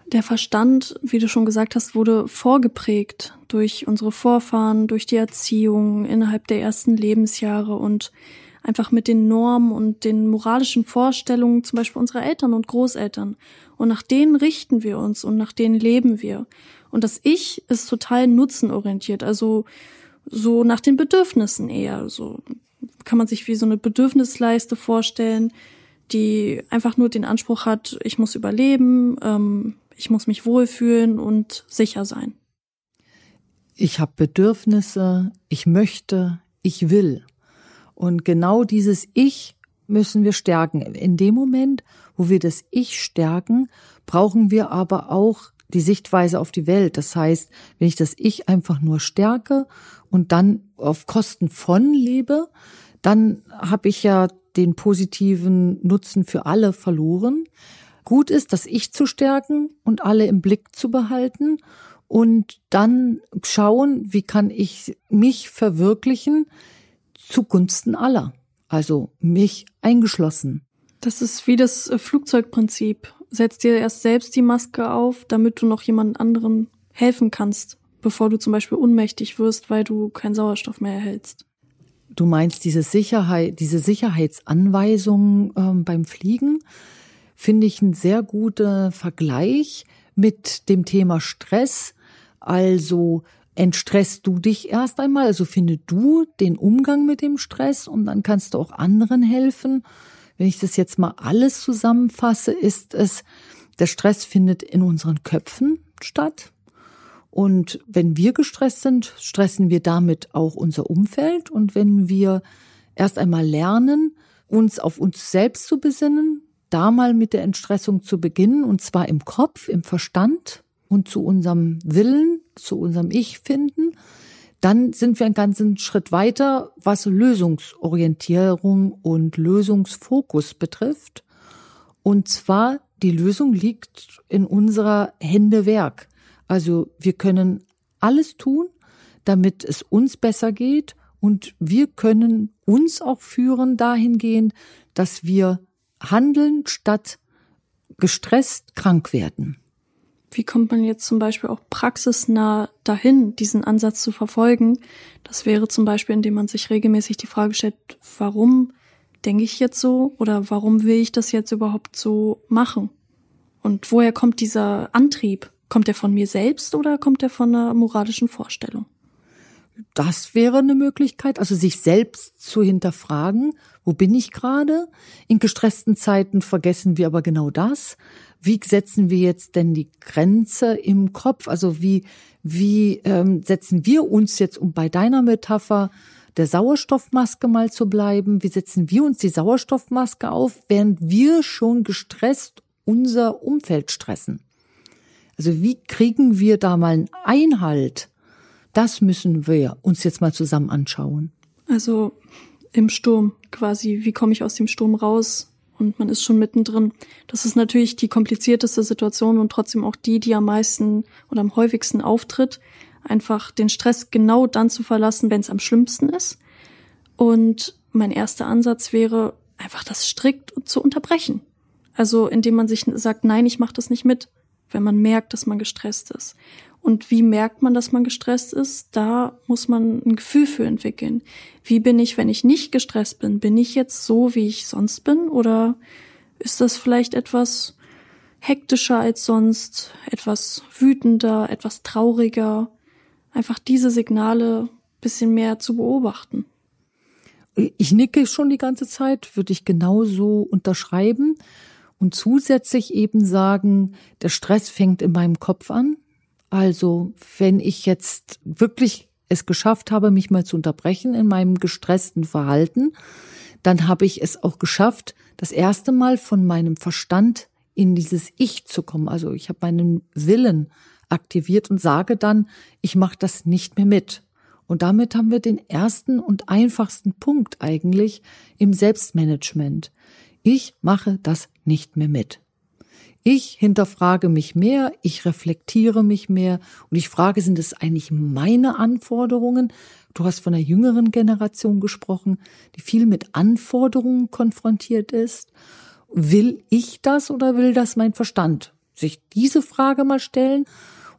Der Verstand, wie du schon gesagt hast, wurde vorgeprägt durch unsere Vorfahren, durch die Erziehung innerhalb der ersten Lebensjahre und einfach mit den Normen und den moralischen Vorstellungen zum Beispiel unserer Eltern und Großeltern. Und nach denen richten wir uns und nach denen leben wir. Und das Ich ist total nutzenorientiert, also so nach den Bedürfnissen eher. So kann man sich wie so eine Bedürfnisleiste vorstellen, die einfach nur den Anspruch hat, ich muss überleben, ähm, ich muss mich wohlfühlen und sicher sein. Ich habe Bedürfnisse, ich möchte, ich will. Und genau dieses Ich müssen wir stärken. In dem Moment, wo wir das Ich stärken, brauchen wir aber auch die Sichtweise auf die Welt. Das heißt, wenn ich das Ich einfach nur stärke und dann auf Kosten von lebe, dann habe ich ja den positiven Nutzen für alle verloren. Gut ist, das Ich zu stärken und alle im Blick zu behalten und dann schauen, wie kann ich mich verwirklichen, zugunsten aller, also mich eingeschlossen. Das ist wie das äh, Flugzeugprinzip. Setz dir erst selbst die Maske auf, damit du noch jemand anderen helfen kannst, bevor du zum Beispiel unmächtig wirst, weil du keinen Sauerstoff mehr erhältst. Du meinst diese Sicherheit, diese Sicherheitsanweisungen ähm, beim Fliegen, finde ich ein sehr guter Vergleich mit dem Thema Stress. Also entstresst du dich erst einmal, also finde du den Umgang mit dem Stress und dann kannst du auch anderen helfen. Wenn ich das jetzt mal alles zusammenfasse, ist es, der Stress findet in unseren Köpfen statt. Und wenn wir gestresst sind, stressen wir damit auch unser Umfeld. Und wenn wir erst einmal lernen, uns auf uns selbst zu besinnen, da mal mit der Entstressung zu beginnen, und zwar im Kopf, im Verstand und zu unserem Willen, zu unserem Ich finden, dann sind wir einen ganzen Schritt weiter, was Lösungsorientierung und Lösungsfokus betrifft. Und zwar, die Lösung liegt in unserer Hände Werk. Also wir können alles tun, damit es uns besser geht und wir können uns auch führen dahingehend, dass wir handeln statt gestresst krank werden. Wie kommt man jetzt zum Beispiel auch praxisnah dahin, diesen Ansatz zu verfolgen? Das wäre zum Beispiel, indem man sich regelmäßig die Frage stellt, warum denke ich jetzt so oder warum will ich das jetzt überhaupt so machen? Und woher kommt dieser Antrieb? Kommt der von mir selbst oder kommt der von einer moralischen Vorstellung? Das wäre eine Möglichkeit, also sich selbst zu hinterfragen, wo bin ich gerade? In gestressten Zeiten vergessen wir aber genau das. Wie setzen wir jetzt denn die Grenze im Kopf? Also wie, wie ähm, setzen wir uns jetzt, um bei deiner Metapher der Sauerstoffmaske mal zu bleiben, wie setzen wir uns die Sauerstoffmaske auf, während wir schon gestresst unser Umfeld stressen? Also wie kriegen wir da mal einen Einhalt? Das müssen wir uns jetzt mal zusammen anschauen. Also im Sturm quasi, wie komme ich aus dem Sturm raus? Und man ist schon mittendrin. Das ist natürlich die komplizierteste Situation und trotzdem auch die, die am meisten oder am häufigsten auftritt. Einfach den Stress genau dann zu verlassen, wenn es am schlimmsten ist. Und mein erster Ansatz wäre, einfach das strikt zu unterbrechen. Also indem man sich sagt, nein, ich mache das nicht mit wenn man merkt, dass man gestresst ist. Und wie merkt man, dass man gestresst ist? Da muss man ein Gefühl für entwickeln. Wie bin ich, wenn ich nicht gestresst bin? Bin ich jetzt so, wie ich sonst bin? Oder ist das vielleicht etwas hektischer als sonst, etwas wütender, etwas trauriger? Einfach diese Signale bisschen mehr zu beobachten. Ich nicke schon die ganze Zeit, würde ich genauso unterschreiben und zusätzlich eben sagen, der Stress fängt in meinem Kopf an. Also wenn ich jetzt wirklich es geschafft habe, mich mal zu unterbrechen in meinem gestressten Verhalten, dann habe ich es auch geschafft, das erste Mal von meinem Verstand in dieses Ich zu kommen. Also ich habe meinen Willen aktiviert und sage dann, ich mache das nicht mehr mit. Und damit haben wir den ersten und einfachsten Punkt eigentlich im Selbstmanagement. Ich mache das nicht mehr mit. Ich hinterfrage mich mehr, ich reflektiere mich mehr und ich frage, sind es eigentlich meine Anforderungen? Du hast von der jüngeren Generation gesprochen, die viel mit Anforderungen konfrontiert ist. Will ich das oder will das mein Verstand? Sich diese Frage mal stellen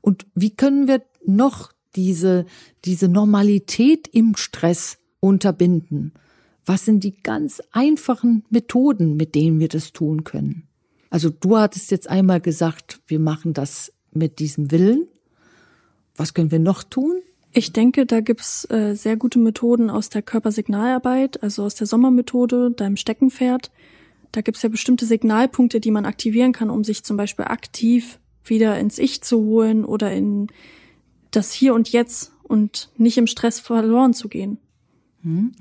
und wie können wir noch diese, diese Normalität im Stress unterbinden? was sind die ganz einfachen Methoden, mit denen wir das tun können? Also du hattest jetzt einmal gesagt, wir machen das mit diesem Willen. Was können wir noch tun? Ich denke, da gibt's äh, sehr gute Methoden aus der Körpersignalarbeit, also aus der Sommermethode, deinem Steckenpferd. Da gibt's ja bestimmte Signalpunkte, die man aktivieren kann, um sich zum Beispiel aktiv wieder ins Ich zu holen oder in das Hier und Jetzt und nicht im Stress verloren zu gehen. Hm?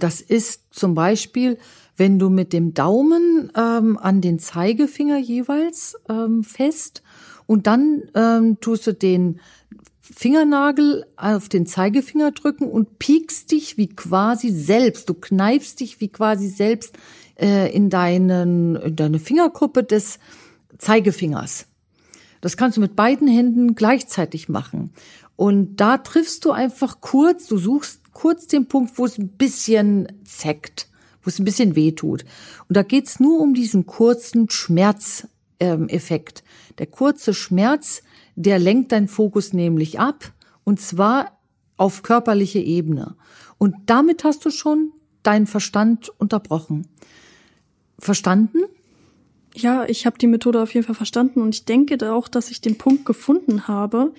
Das ist zum Beispiel, wenn du mit dem Daumen ähm, an den Zeigefinger jeweils ähm, fest und dann ähm, tust du den Fingernagel auf den Zeigefinger drücken und piekst dich wie quasi selbst. Du kneifst dich wie quasi selbst äh, in, deinen, in deine Fingerkuppe des Zeigefingers. Das kannst du mit beiden Händen gleichzeitig machen. Und da triffst du einfach kurz, du suchst kurz den Punkt, wo es ein bisschen zeckt, wo es ein bisschen weh tut. Und da geht's nur um diesen kurzen Schmerzeffekt. Ähm, der kurze Schmerz, der lenkt deinen Fokus nämlich ab. Und zwar auf körperliche Ebene. Und damit hast du schon deinen Verstand unterbrochen. Verstanden? Ja, ich habe die Methode auf jeden Fall verstanden und ich denke auch, dass ich den Punkt gefunden habe.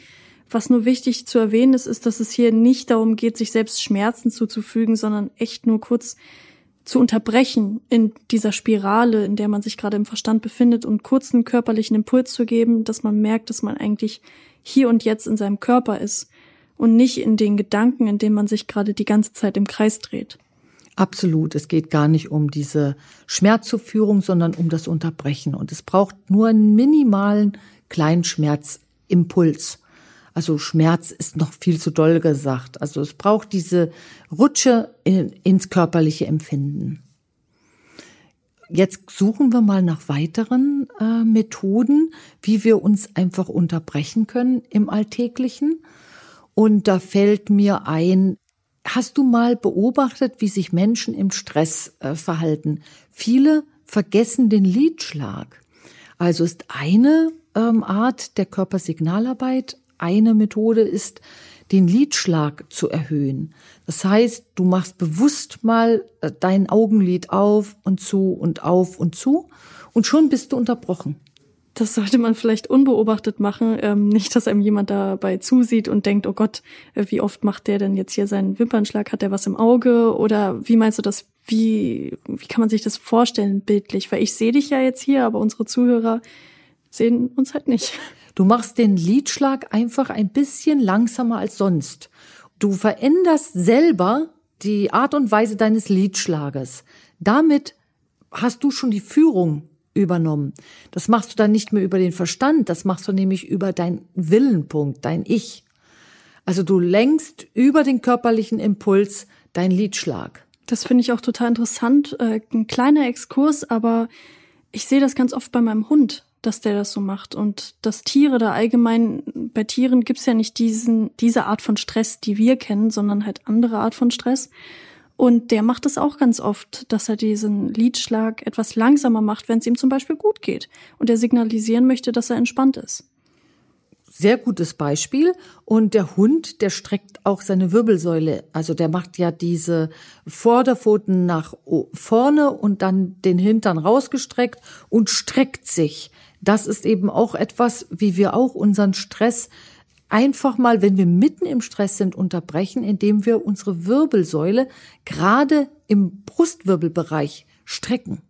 Was nur wichtig zu erwähnen ist, ist, dass es hier nicht darum geht, sich selbst Schmerzen zuzufügen, sondern echt nur kurz zu unterbrechen in dieser Spirale, in der man sich gerade im Verstand befindet und kurzen körperlichen Impuls zu geben, dass man merkt, dass man eigentlich hier und jetzt in seinem Körper ist und nicht in den Gedanken, in denen man sich gerade die ganze Zeit im Kreis dreht. Absolut. Es geht gar nicht um diese Schmerzzuführung, sondern um das Unterbrechen. Und es braucht nur einen minimalen kleinen Schmerzimpuls. Also Schmerz ist noch viel zu doll gesagt. Also es braucht diese Rutsche in, ins körperliche Empfinden. Jetzt suchen wir mal nach weiteren äh, Methoden, wie wir uns einfach unterbrechen können im Alltäglichen. Und da fällt mir ein, Hast du mal beobachtet, wie sich Menschen im Stress äh, verhalten? Viele vergessen den Lidschlag. Also ist eine ähm, Art der Körpersignalarbeit, eine Methode ist, den Lidschlag zu erhöhen. Das heißt, du machst bewusst mal äh, dein Augenlid auf und zu und auf und zu und schon bist du unterbrochen. Das sollte man vielleicht unbeobachtet machen, ähm, nicht, dass einem jemand dabei zusieht und denkt, oh Gott, äh, wie oft macht der denn jetzt hier seinen Wimpernschlag? Hat der was im Auge? Oder wie meinst du das? Wie, wie kann man sich das vorstellen bildlich? Weil ich sehe dich ja jetzt hier, aber unsere Zuhörer sehen uns halt nicht. Du machst den Lidschlag einfach ein bisschen langsamer als sonst. Du veränderst selber die Art und Weise deines Lidschlages. Damit hast du schon die Führung übernommen. Das machst du dann nicht mehr über den Verstand, das machst du nämlich über dein Willenpunkt, dein Ich. Also du lenkst über den körperlichen Impuls dein Liedschlag. Das finde ich auch total interessant. Äh, ein kleiner Exkurs, aber ich sehe das ganz oft bei meinem Hund, dass der das so macht. Und dass Tiere da allgemein, bei Tieren gibt's ja nicht diesen, diese Art von Stress, die wir kennen, sondern halt andere Art von Stress. Und der macht es auch ganz oft, dass er diesen Liedschlag etwas langsamer macht, wenn es ihm zum Beispiel gut geht und er signalisieren möchte, dass er entspannt ist. Sehr gutes Beispiel. Und der Hund, der streckt auch seine Wirbelsäule. Also der macht ja diese Vorderpfoten nach vorne und dann den Hintern rausgestreckt und streckt sich. Das ist eben auch etwas, wie wir auch unseren Stress einfach mal, wenn wir mitten im Stress sind, unterbrechen, indem wir unsere Wirbelsäule gerade im Brustwirbelbereich strecken.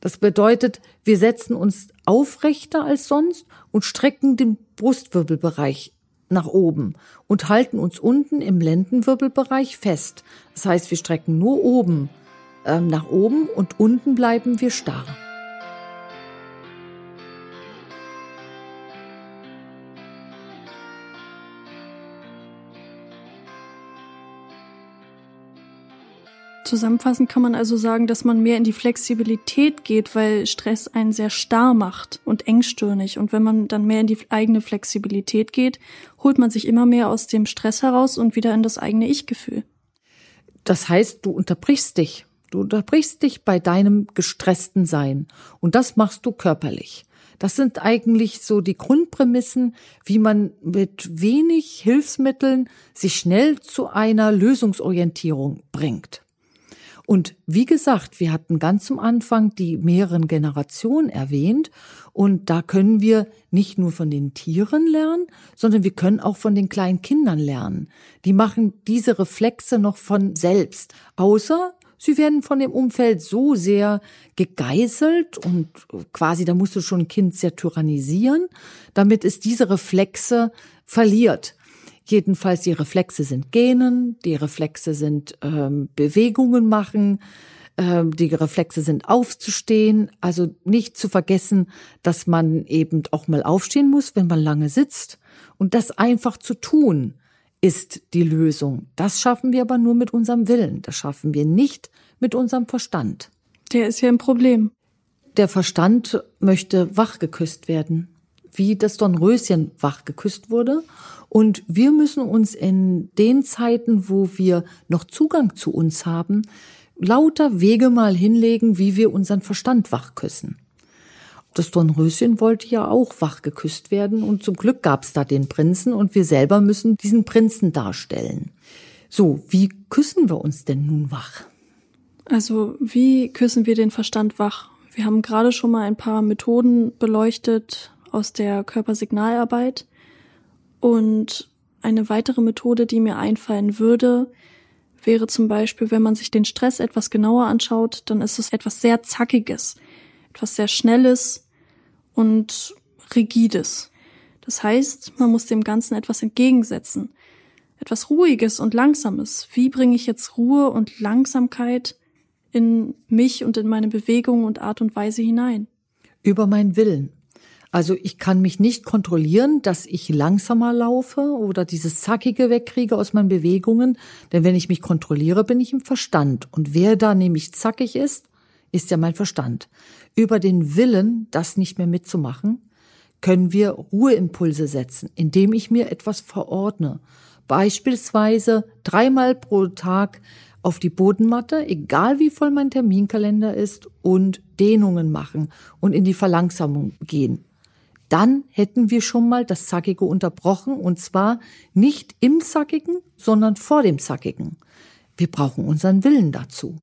Das bedeutet, wir setzen uns aufrechter als sonst und strecken den Brustwirbelbereich nach oben und halten uns unten im Lendenwirbelbereich fest. Das heißt, wir strecken nur oben äh, nach oben und unten bleiben wir starr. Zusammenfassend kann man also sagen, dass man mehr in die Flexibilität geht, weil Stress einen sehr starr macht und engstirnig. Und wenn man dann mehr in die eigene Flexibilität geht, holt man sich immer mehr aus dem Stress heraus und wieder in das eigene Ich-Gefühl. Das heißt, du unterbrichst dich. Du unterbrichst dich bei deinem gestressten Sein. Und das machst du körperlich. Das sind eigentlich so die Grundprämissen, wie man mit wenig Hilfsmitteln sich schnell zu einer Lösungsorientierung bringt. Und wie gesagt, wir hatten ganz zum Anfang die mehreren Generationen erwähnt und da können wir nicht nur von den Tieren lernen, sondern wir können auch von den kleinen Kindern lernen. Die machen diese Reflexe noch von selbst, außer sie werden von dem Umfeld so sehr gegeißelt und quasi, da musst du schon ein Kind sehr tyrannisieren, damit es diese Reflexe verliert. Jedenfalls die Reflexe sind Genen, die Reflexe sind ähm, Bewegungen machen, ähm, die Reflexe sind aufzustehen. Also nicht zu vergessen, dass man eben auch mal aufstehen muss, wenn man lange sitzt. Und das einfach zu tun, ist die Lösung. Das schaffen wir aber nur mit unserem Willen. Das schaffen wir nicht mit unserem Verstand. Der ist ja ein Problem. Der Verstand möchte wach geküsst werden, wie das Dornröschen wach geküsst wurde. Und wir müssen uns in den Zeiten, wo wir noch Zugang zu uns haben, lauter Wege mal hinlegen, wie wir unseren Verstand wachküssen. das Dornröschen wollte ja auch wach geküsst werden und zum Glück gab's da den Prinzen und wir selber müssen diesen Prinzen darstellen. So, wie küssen wir uns denn nun wach? Also, wie küssen wir den Verstand wach? Wir haben gerade schon mal ein paar Methoden beleuchtet aus der Körpersignalarbeit und eine weitere Methode, die mir einfallen würde, wäre zum Beispiel, wenn man sich den Stress etwas genauer anschaut, dann ist es etwas sehr Zackiges etwas sehr Schnelles und Rigides. Das heißt, man muss dem Ganzen etwas entgegensetzen. Etwas Ruhiges und Langsames. Wie bringe ich jetzt Ruhe und Langsamkeit in mich und in meine Bewegung und Art und Weise hinein? Über meinen Willen. Also ich kann mich nicht kontrollieren, dass ich langsamer laufe oder dieses Zackige wegkriege aus meinen Bewegungen, denn wenn ich mich kontrolliere, bin ich im Verstand. Und wer da nämlich zackig ist, ist ja mein Verstand. Über den Willen, das nicht mehr mitzumachen, können wir Ruheimpulse setzen, indem ich mir etwas verordne. Beispielsweise dreimal pro Tag auf die Bodenmatte, egal wie voll mein Terminkalender ist, und Dehnungen machen und in die Verlangsamung gehen. Dann hätten wir schon mal das Zackige unterbrochen und zwar nicht im Zackigen, sondern vor dem Zackigen. Wir brauchen unseren Willen dazu.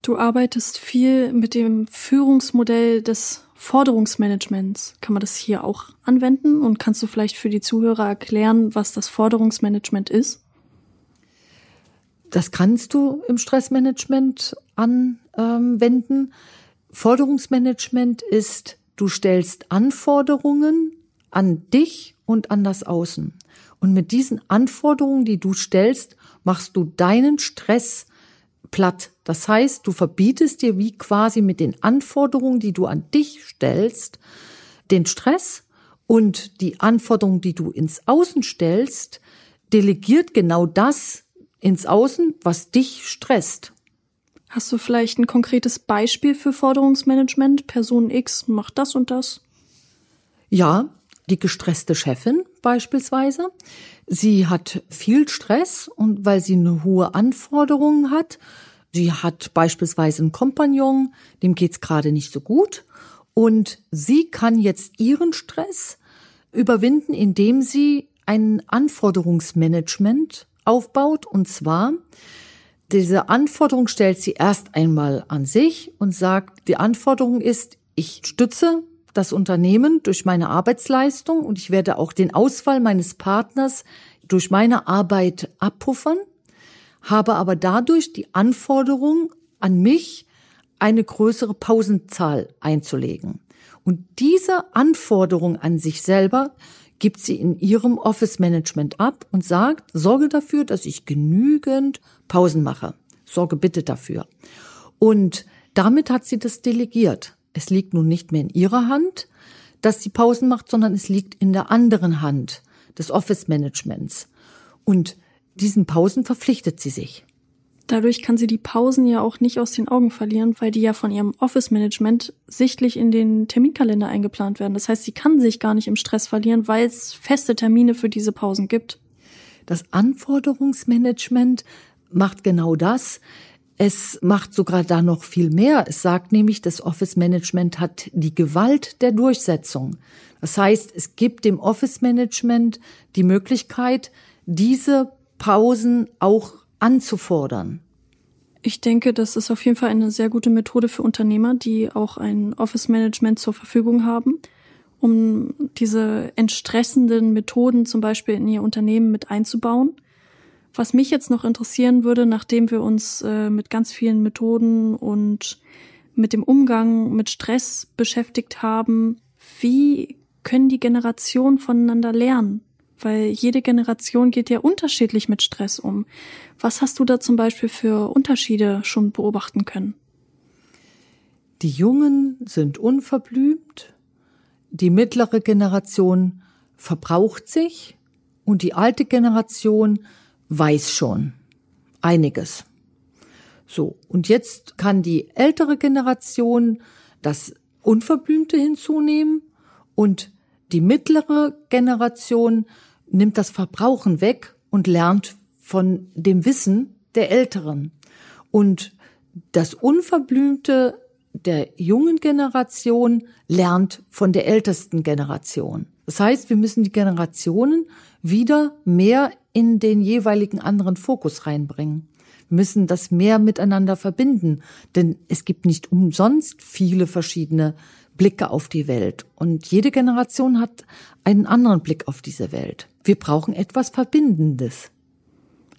Du arbeitest viel mit dem Führungsmodell des Forderungsmanagements. Kann man das hier auch anwenden? Und kannst du vielleicht für die Zuhörer erklären, was das Forderungsmanagement ist? Das kannst du im Stressmanagement anwenden. Forderungsmanagement ist, du stellst Anforderungen an dich und an das Außen. Und mit diesen Anforderungen, die du stellst, machst du deinen Stress platt. Das heißt, du verbietest dir wie quasi mit den Anforderungen, die du an dich stellst, den Stress und die Anforderungen, die du ins Außen stellst, delegiert genau das ins Außen, was dich stresst. Hast du vielleicht ein konkretes Beispiel für Forderungsmanagement? Person X macht das und das? Ja, die gestresste Chefin beispielsweise. Sie hat viel Stress und weil sie eine hohe Anforderungen hat. Sie hat beispielsweise einen Kompagnon, dem geht's gerade nicht so gut. Und sie kann jetzt ihren Stress überwinden, indem sie ein Anforderungsmanagement aufbaut. Und zwar, diese Anforderung stellt sie erst einmal an sich und sagt, die Anforderung ist, ich stütze das Unternehmen durch meine Arbeitsleistung und ich werde auch den Ausfall meines Partners durch meine Arbeit abpuffern, habe aber dadurch die Anforderung an mich, eine größere Pausenzahl einzulegen. Und diese Anforderung an sich selber gibt sie in ihrem Office Management ab und sagt, sorge dafür, dass ich genügend Pausen mache. Sorge bitte dafür. Und damit hat sie das delegiert. Es liegt nun nicht mehr in ihrer Hand, dass sie Pausen macht, sondern es liegt in der anderen Hand des Office Managements. Und diesen Pausen verpflichtet sie sich. Dadurch kann sie die Pausen ja auch nicht aus den Augen verlieren, weil die ja von ihrem Office-Management sichtlich in den Terminkalender eingeplant werden. Das heißt, sie kann sich gar nicht im Stress verlieren, weil es feste Termine für diese Pausen gibt. Das Anforderungsmanagement macht genau das. Es macht sogar da noch viel mehr. Es sagt nämlich, das Office Management hat die Gewalt der Durchsetzung. Das heißt, es gibt dem Office Management die Möglichkeit, diese Pausen auch anzufordern. Ich denke, das ist auf jeden Fall eine sehr gute Methode für Unternehmer, die auch ein Office Management zur Verfügung haben, um diese entstressenden Methoden zum Beispiel in ihr Unternehmen mit einzubauen. Was mich jetzt noch interessieren würde, nachdem wir uns äh, mit ganz vielen Methoden und mit dem Umgang mit Stress beschäftigt haben, wie können die Generationen voneinander lernen? Weil jede Generation geht ja unterschiedlich mit Stress um. Was hast du da zum Beispiel für Unterschiede schon beobachten können? Die Jungen sind unverblümt, die mittlere Generation verbraucht sich und die alte Generation weiß schon einiges. So, und jetzt kann die ältere Generation das Unverblümte hinzunehmen und die mittlere Generation nimmt das Verbrauchen weg und lernt von dem Wissen der Älteren. Und das Unverblümte der jungen Generation lernt von der ältesten Generation. Das heißt, wir müssen die Generationen wieder mehr in den jeweiligen anderen Fokus reinbringen. Wir müssen das mehr miteinander verbinden, denn es gibt nicht umsonst viele verschiedene Blicke auf die Welt und jede Generation hat einen anderen Blick auf diese Welt. Wir brauchen etwas Verbindendes.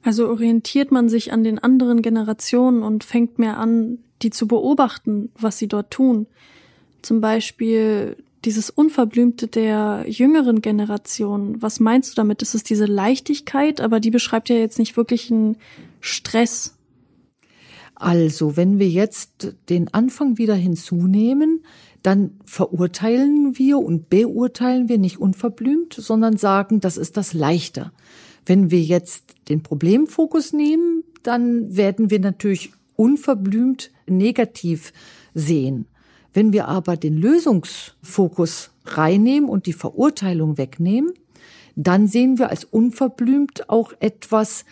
Also orientiert man sich an den anderen Generationen und fängt mehr an, die zu beobachten, was sie dort tun. Zum Beispiel dieses Unverblümte der jüngeren Generation. Was meinst du damit? Ist es diese Leichtigkeit, aber die beschreibt ja jetzt nicht wirklich einen Stress. Also, wenn wir jetzt den Anfang wieder hinzunehmen, dann verurteilen wir und beurteilen wir nicht unverblümt, sondern sagen, das ist das Leichte. Wenn wir jetzt den Problemfokus nehmen, dann werden wir natürlich unverblümt negativ sehen. Wenn wir aber den Lösungsfokus reinnehmen und die Verurteilung wegnehmen, dann sehen wir als unverblümt auch etwas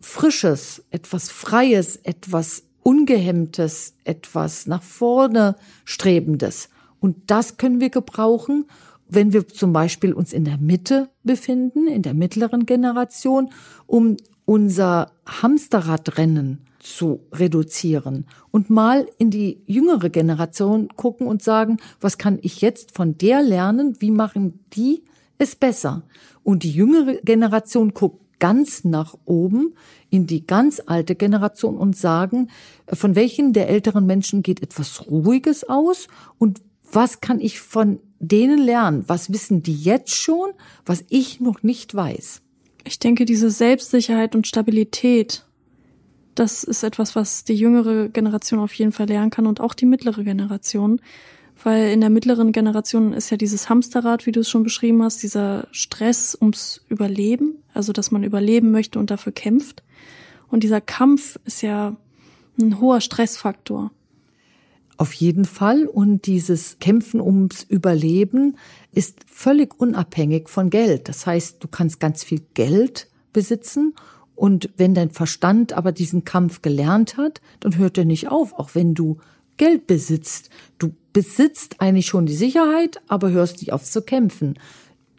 Frisches, etwas Freies, etwas Ungehemmtes, etwas nach vorne Strebendes. Und das können wir gebrauchen, wenn wir zum Beispiel uns in der Mitte befinden, in der mittleren Generation, um unser Hamsterradrennen zu reduzieren und mal in die jüngere Generation gucken und sagen, was kann ich jetzt von der lernen? Wie machen die es besser? Und die jüngere Generation guckt ganz nach oben in die ganz alte Generation und sagen, von welchen der älteren Menschen geht etwas Ruhiges aus und was kann ich von denen lernen? Was wissen die jetzt schon, was ich noch nicht weiß? Ich denke, diese Selbstsicherheit und Stabilität, das ist etwas, was die jüngere Generation auf jeden Fall lernen kann und auch die mittlere Generation. Weil in der mittleren Generation ist ja dieses Hamsterrad, wie du es schon beschrieben hast, dieser Stress ums Überleben, also dass man überleben möchte und dafür kämpft. Und dieser Kampf ist ja ein hoher Stressfaktor. Auf jeden Fall. Und dieses Kämpfen ums Überleben ist völlig unabhängig von Geld. Das heißt, du kannst ganz viel Geld besitzen und wenn dein Verstand aber diesen Kampf gelernt hat, dann hört er nicht auf, auch wenn du Geld besitzt. Du besitzt eigentlich schon die Sicherheit, aber hörst nicht auf zu kämpfen.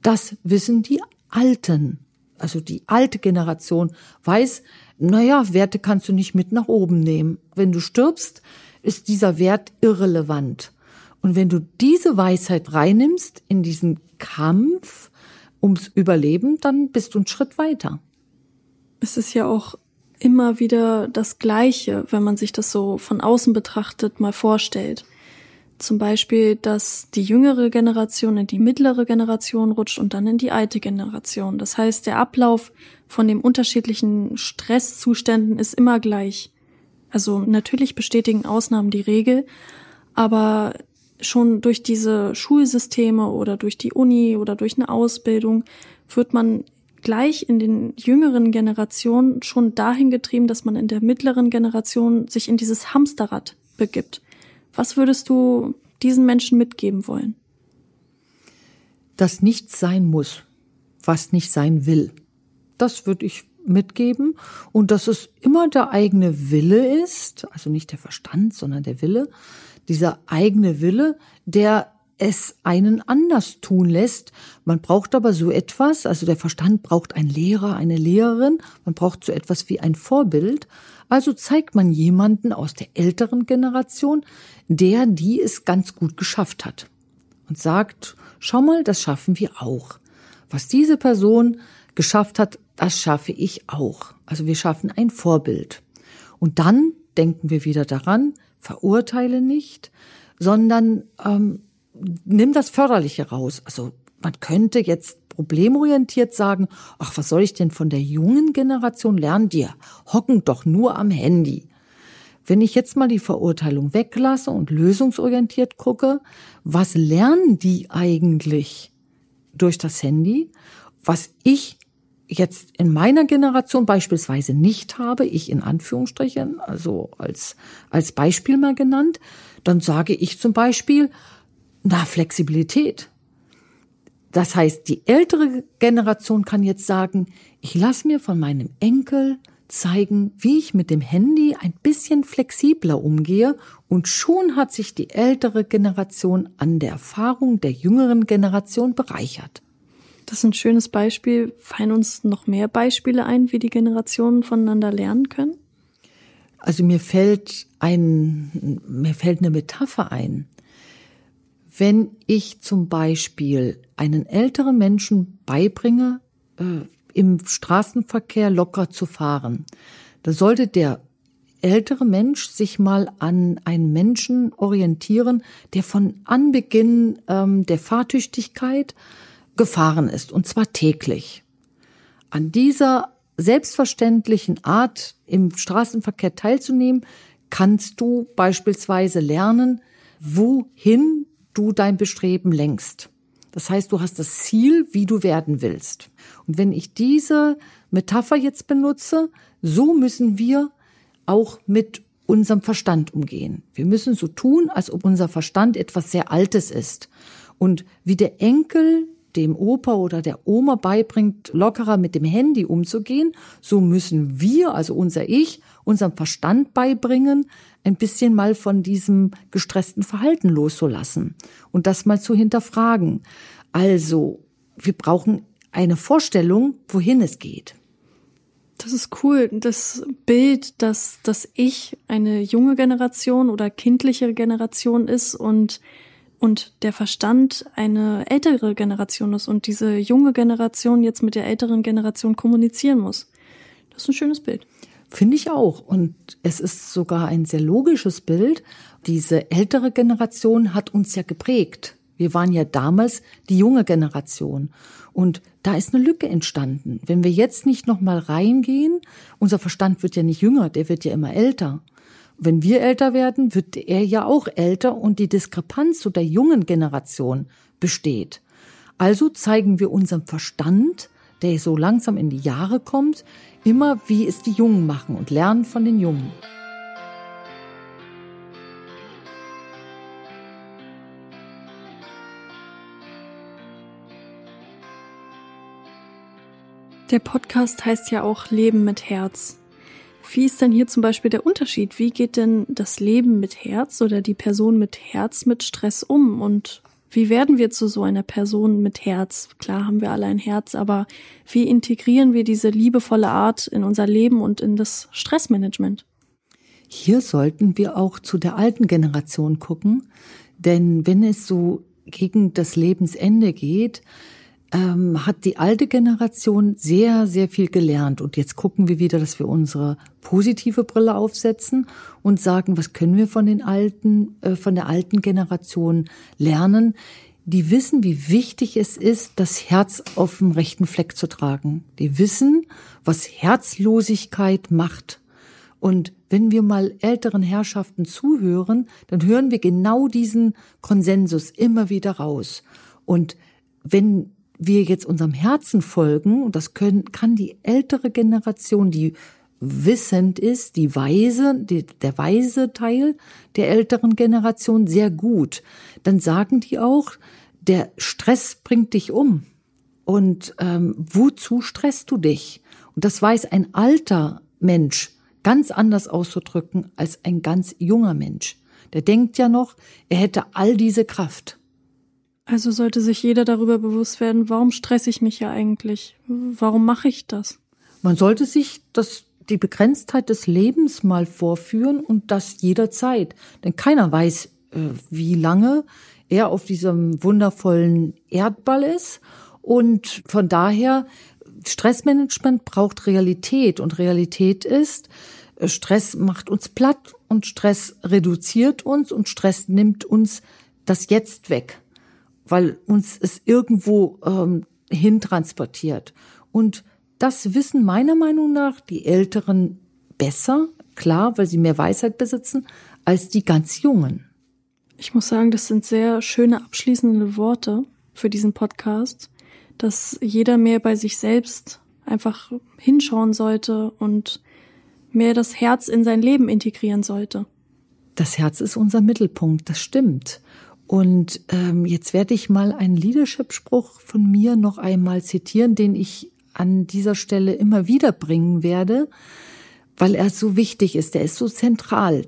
Das wissen die Alten. Also die alte Generation weiß, naja, Werte kannst du nicht mit nach oben nehmen. Wenn du stirbst, ist dieser Wert irrelevant. Und wenn du diese Weisheit reinnimmst in diesen Kampf ums Überleben, dann bist du einen Schritt weiter es ist ja auch immer wieder das Gleiche, wenn man sich das so von außen betrachtet mal vorstellt. Zum Beispiel, dass die jüngere Generation in die mittlere Generation rutscht und dann in die alte Generation. Das heißt, der Ablauf von den unterschiedlichen Stresszuständen ist immer gleich. Also natürlich bestätigen Ausnahmen die Regel, aber schon durch diese Schulsysteme oder durch die Uni oder durch eine Ausbildung wird man gleich in den jüngeren Generationen schon dahin getrieben, dass man in der mittleren Generation sich in dieses Hamsterrad begibt. Was würdest du diesen Menschen mitgeben wollen? Dass nichts sein muss, was nicht sein will. Das würde ich mitgeben und dass es immer der eigene Wille ist, also nicht der Verstand, sondern der Wille, dieser eigene Wille, der es einen anders tun lässt. Man braucht aber so etwas, also der Verstand braucht einen Lehrer, eine Lehrerin, man braucht so etwas wie ein Vorbild. Also zeigt man jemanden aus der älteren Generation, der die es ganz gut geschafft hat. Und sagt, schau mal, das schaffen wir auch. Was diese Person geschafft hat, das schaffe ich auch. Also wir schaffen ein Vorbild. Und dann denken wir wieder daran, verurteile nicht, sondern ähm, nimm das Förderliche raus. Also man könnte jetzt problemorientiert sagen, ach, was soll ich denn von der jungen Generation lernen? Die hocken doch nur am Handy. Wenn ich jetzt mal die Verurteilung weglasse und lösungsorientiert gucke, was lernen die eigentlich durch das Handy? Was ich jetzt in meiner Generation beispielsweise nicht habe, ich in Anführungsstrichen, also als, als Beispiel mal genannt, dann sage ich zum Beispiel, na, Flexibilität. Das heißt, die ältere Generation kann jetzt sagen, ich lasse mir von meinem Enkel zeigen, wie ich mit dem Handy ein bisschen flexibler umgehe und schon hat sich die ältere Generation an der Erfahrung der jüngeren Generation bereichert. Das ist ein schönes Beispiel. Fallen uns noch mehr Beispiele ein, wie die Generationen voneinander lernen können? Also mir fällt ein, mir fällt eine Metapher ein. Wenn ich zum Beispiel einen älteren Menschen beibringe, äh, im Straßenverkehr locker zu fahren, da sollte der ältere Mensch sich mal an einen Menschen orientieren, der von Anbeginn ähm, der Fahrtüchtigkeit gefahren ist, und zwar täglich. An dieser selbstverständlichen Art, im Straßenverkehr teilzunehmen, kannst du beispielsweise lernen, wohin du dein Bestreben lenkst. Das heißt, du hast das Ziel, wie du werden willst. Und wenn ich diese Metapher jetzt benutze, so müssen wir auch mit unserem Verstand umgehen. Wir müssen so tun, als ob unser Verstand etwas sehr Altes ist. Und wie der Enkel dem Opa oder der Oma beibringt, lockerer mit dem Handy umzugehen, so müssen wir, also unser Ich, unserem Verstand beibringen, ein bisschen mal von diesem gestressten Verhalten loszulassen und das mal zu hinterfragen. Also, wir brauchen eine Vorstellung, wohin es geht. Das ist cool. Das Bild, dass das Ich eine junge Generation oder kindliche Generation ist und und der Verstand eine ältere Generation ist und diese junge Generation jetzt mit der älteren Generation kommunizieren muss. Das ist ein schönes Bild. Finde ich auch. Und es ist sogar ein sehr logisches Bild. Diese ältere Generation hat uns ja geprägt. Wir waren ja damals die junge Generation. Und da ist eine Lücke entstanden. Wenn wir jetzt nicht nochmal reingehen, unser Verstand wird ja nicht jünger, der wird ja immer älter. Wenn wir älter werden, wird er ja auch älter und die Diskrepanz zu der jungen Generation besteht. Also zeigen wir unserem Verstand, der so langsam in die Jahre kommt, immer, wie es die Jungen machen und lernen von den Jungen. Der Podcast heißt ja auch Leben mit Herz. Wie ist denn hier zum Beispiel der Unterschied? Wie geht denn das Leben mit Herz oder die Person mit Herz mit Stress um? Und wie werden wir zu so einer Person mit Herz? Klar haben wir alle ein Herz, aber wie integrieren wir diese liebevolle Art in unser Leben und in das Stressmanagement? Hier sollten wir auch zu der alten Generation gucken, denn wenn es so gegen das Lebensende geht, ähm, hat die alte Generation sehr, sehr viel gelernt. Und jetzt gucken wir wieder, dass wir unsere positive Brille aufsetzen und sagen, was können wir von den alten, äh, von der alten Generation lernen? Die wissen, wie wichtig es ist, das Herz auf dem rechten Fleck zu tragen. Die wissen, was Herzlosigkeit macht. Und wenn wir mal älteren Herrschaften zuhören, dann hören wir genau diesen Konsensus immer wieder raus. Und wenn wir jetzt unserem Herzen folgen, und das können, kann die ältere Generation, die wissend ist, die weise, die, der weise Teil der älteren Generation sehr gut, dann sagen die auch, der Stress bringt dich um. Und ähm, wozu stresst du dich? Und das weiß ein alter Mensch ganz anders auszudrücken als ein ganz junger Mensch. Der denkt ja noch, er hätte all diese Kraft. Also sollte sich jeder darüber bewusst werden, warum stresse ich mich ja eigentlich? Warum mache ich das? Man sollte sich das, die Begrenztheit des Lebens mal vorführen und das jederzeit. Denn keiner weiß, äh, wie lange er auf diesem wundervollen Erdball ist. Und von daher, Stressmanagement braucht Realität. Und Realität ist, äh, Stress macht uns platt und Stress reduziert uns und Stress nimmt uns das Jetzt weg weil uns es irgendwo ähm, hintransportiert. Und das wissen meiner Meinung nach die Älteren besser, klar, weil sie mehr Weisheit besitzen, als die ganz Jungen. Ich muss sagen, das sind sehr schöne abschließende Worte für diesen Podcast, dass jeder mehr bei sich selbst einfach hinschauen sollte und mehr das Herz in sein Leben integrieren sollte. Das Herz ist unser Mittelpunkt, das stimmt. Und ähm, jetzt werde ich mal einen Leadership-Spruch von mir noch einmal zitieren, den ich an dieser Stelle immer wieder bringen werde. weil er so wichtig ist, er ist so zentral.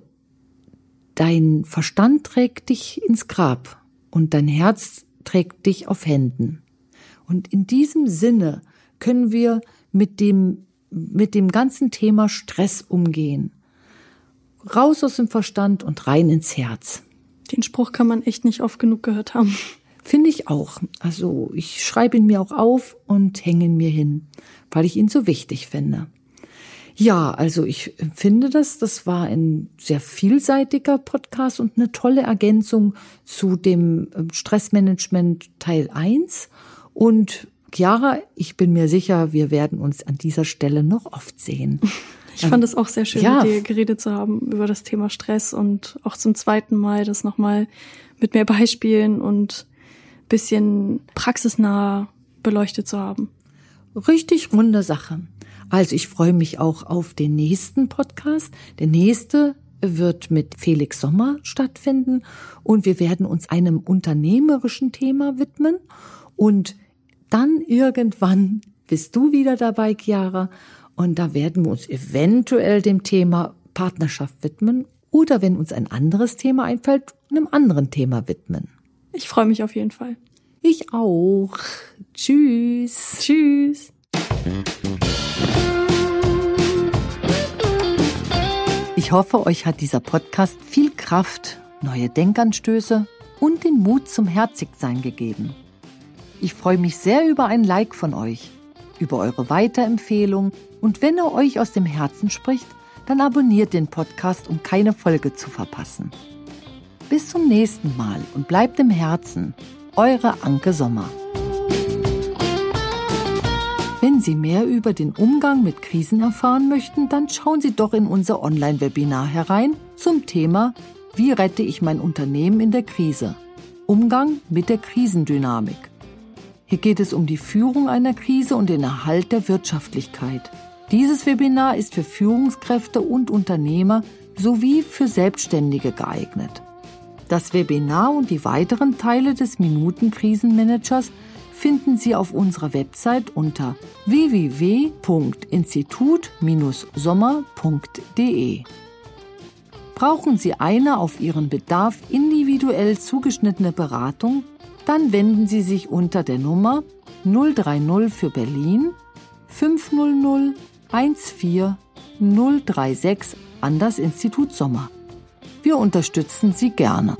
Dein Verstand trägt dich ins Grab und dein Herz trägt dich auf Händen. Und in diesem Sinne können wir mit dem, mit dem ganzen Thema Stress umgehen. Raus aus dem Verstand und rein ins Herz. Den Spruch kann man echt nicht oft genug gehört haben. Finde ich auch. Also ich schreibe ihn mir auch auf und hänge ihn mir hin, weil ich ihn so wichtig finde. Ja, also ich finde das, das war ein sehr vielseitiger Podcast und eine tolle Ergänzung zu dem ähm, Stressmanagement Teil 1. Und Chiara, ich bin mir sicher, wir werden uns an dieser Stelle noch oft sehen. *laughs* Ich fand es auch sehr schön, ja. mit dir geredet zu haben über das Thema Stress und auch zum zweiten Mal das nochmal mit mehr Beispielen und bisschen praxisnah beleuchtet zu haben. Richtig runde Sache. Also ich freue mich auch auf den nächsten Podcast. Der nächste wird mit Felix Sommer stattfinden und wir werden uns einem unternehmerischen Thema widmen und dann irgendwann bist du wieder dabei, Chiara, und da werden wir uns eventuell dem Thema Partnerschaft widmen oder wenn uns ein anderes Thema einfällt, einem anderen Thema widmen. Ich freue mich auf jeden Fall. Ich auch. Tschüss. Tschüss. Ich hoffe, euch hat dieser Podcast viel Kraft, neue Denkanstöße und den Mut zum Herzigsein gegeben. Ich freue mich sehr über ein Like von euch, über eure Weiterempfehlung und wenn er euch aus dem Herzen spricht, dann abonniert den Podcast, um keine Folge zu verpassen. Bis zum nächsten Mal und bleibt im Herzen. Eure Anke Sommer. Wenn Sie mehr über den Umgang mit Krisen erfahren möchten, dann schauen Sie doch in unser Online-Webinar herein zum Thema Wie rette ich mein Unternehmen in der Krise? Umgang mit der Krisendynamik. Hier geht es um die Führung einer Krise und den Erhalt der Wirtschaftlichkeit. Dieses Webinar ist für Führungskräfte und Unternehmer sowie für Selbstständige geeignet. Das Webinar und die weiteren Teile des Minutenkrisenmanagers finden Sie auf unserer Website unter www.institut-sommer.de. Brauchen Sie eine auf Ihren Bedarf individuell zugeschnittene Beratung? Dann wenden Sie sich unter der Nummer 030 für Berlin 500 14 036 an das Institut Sommer. Wir unterstützen Sie gerne.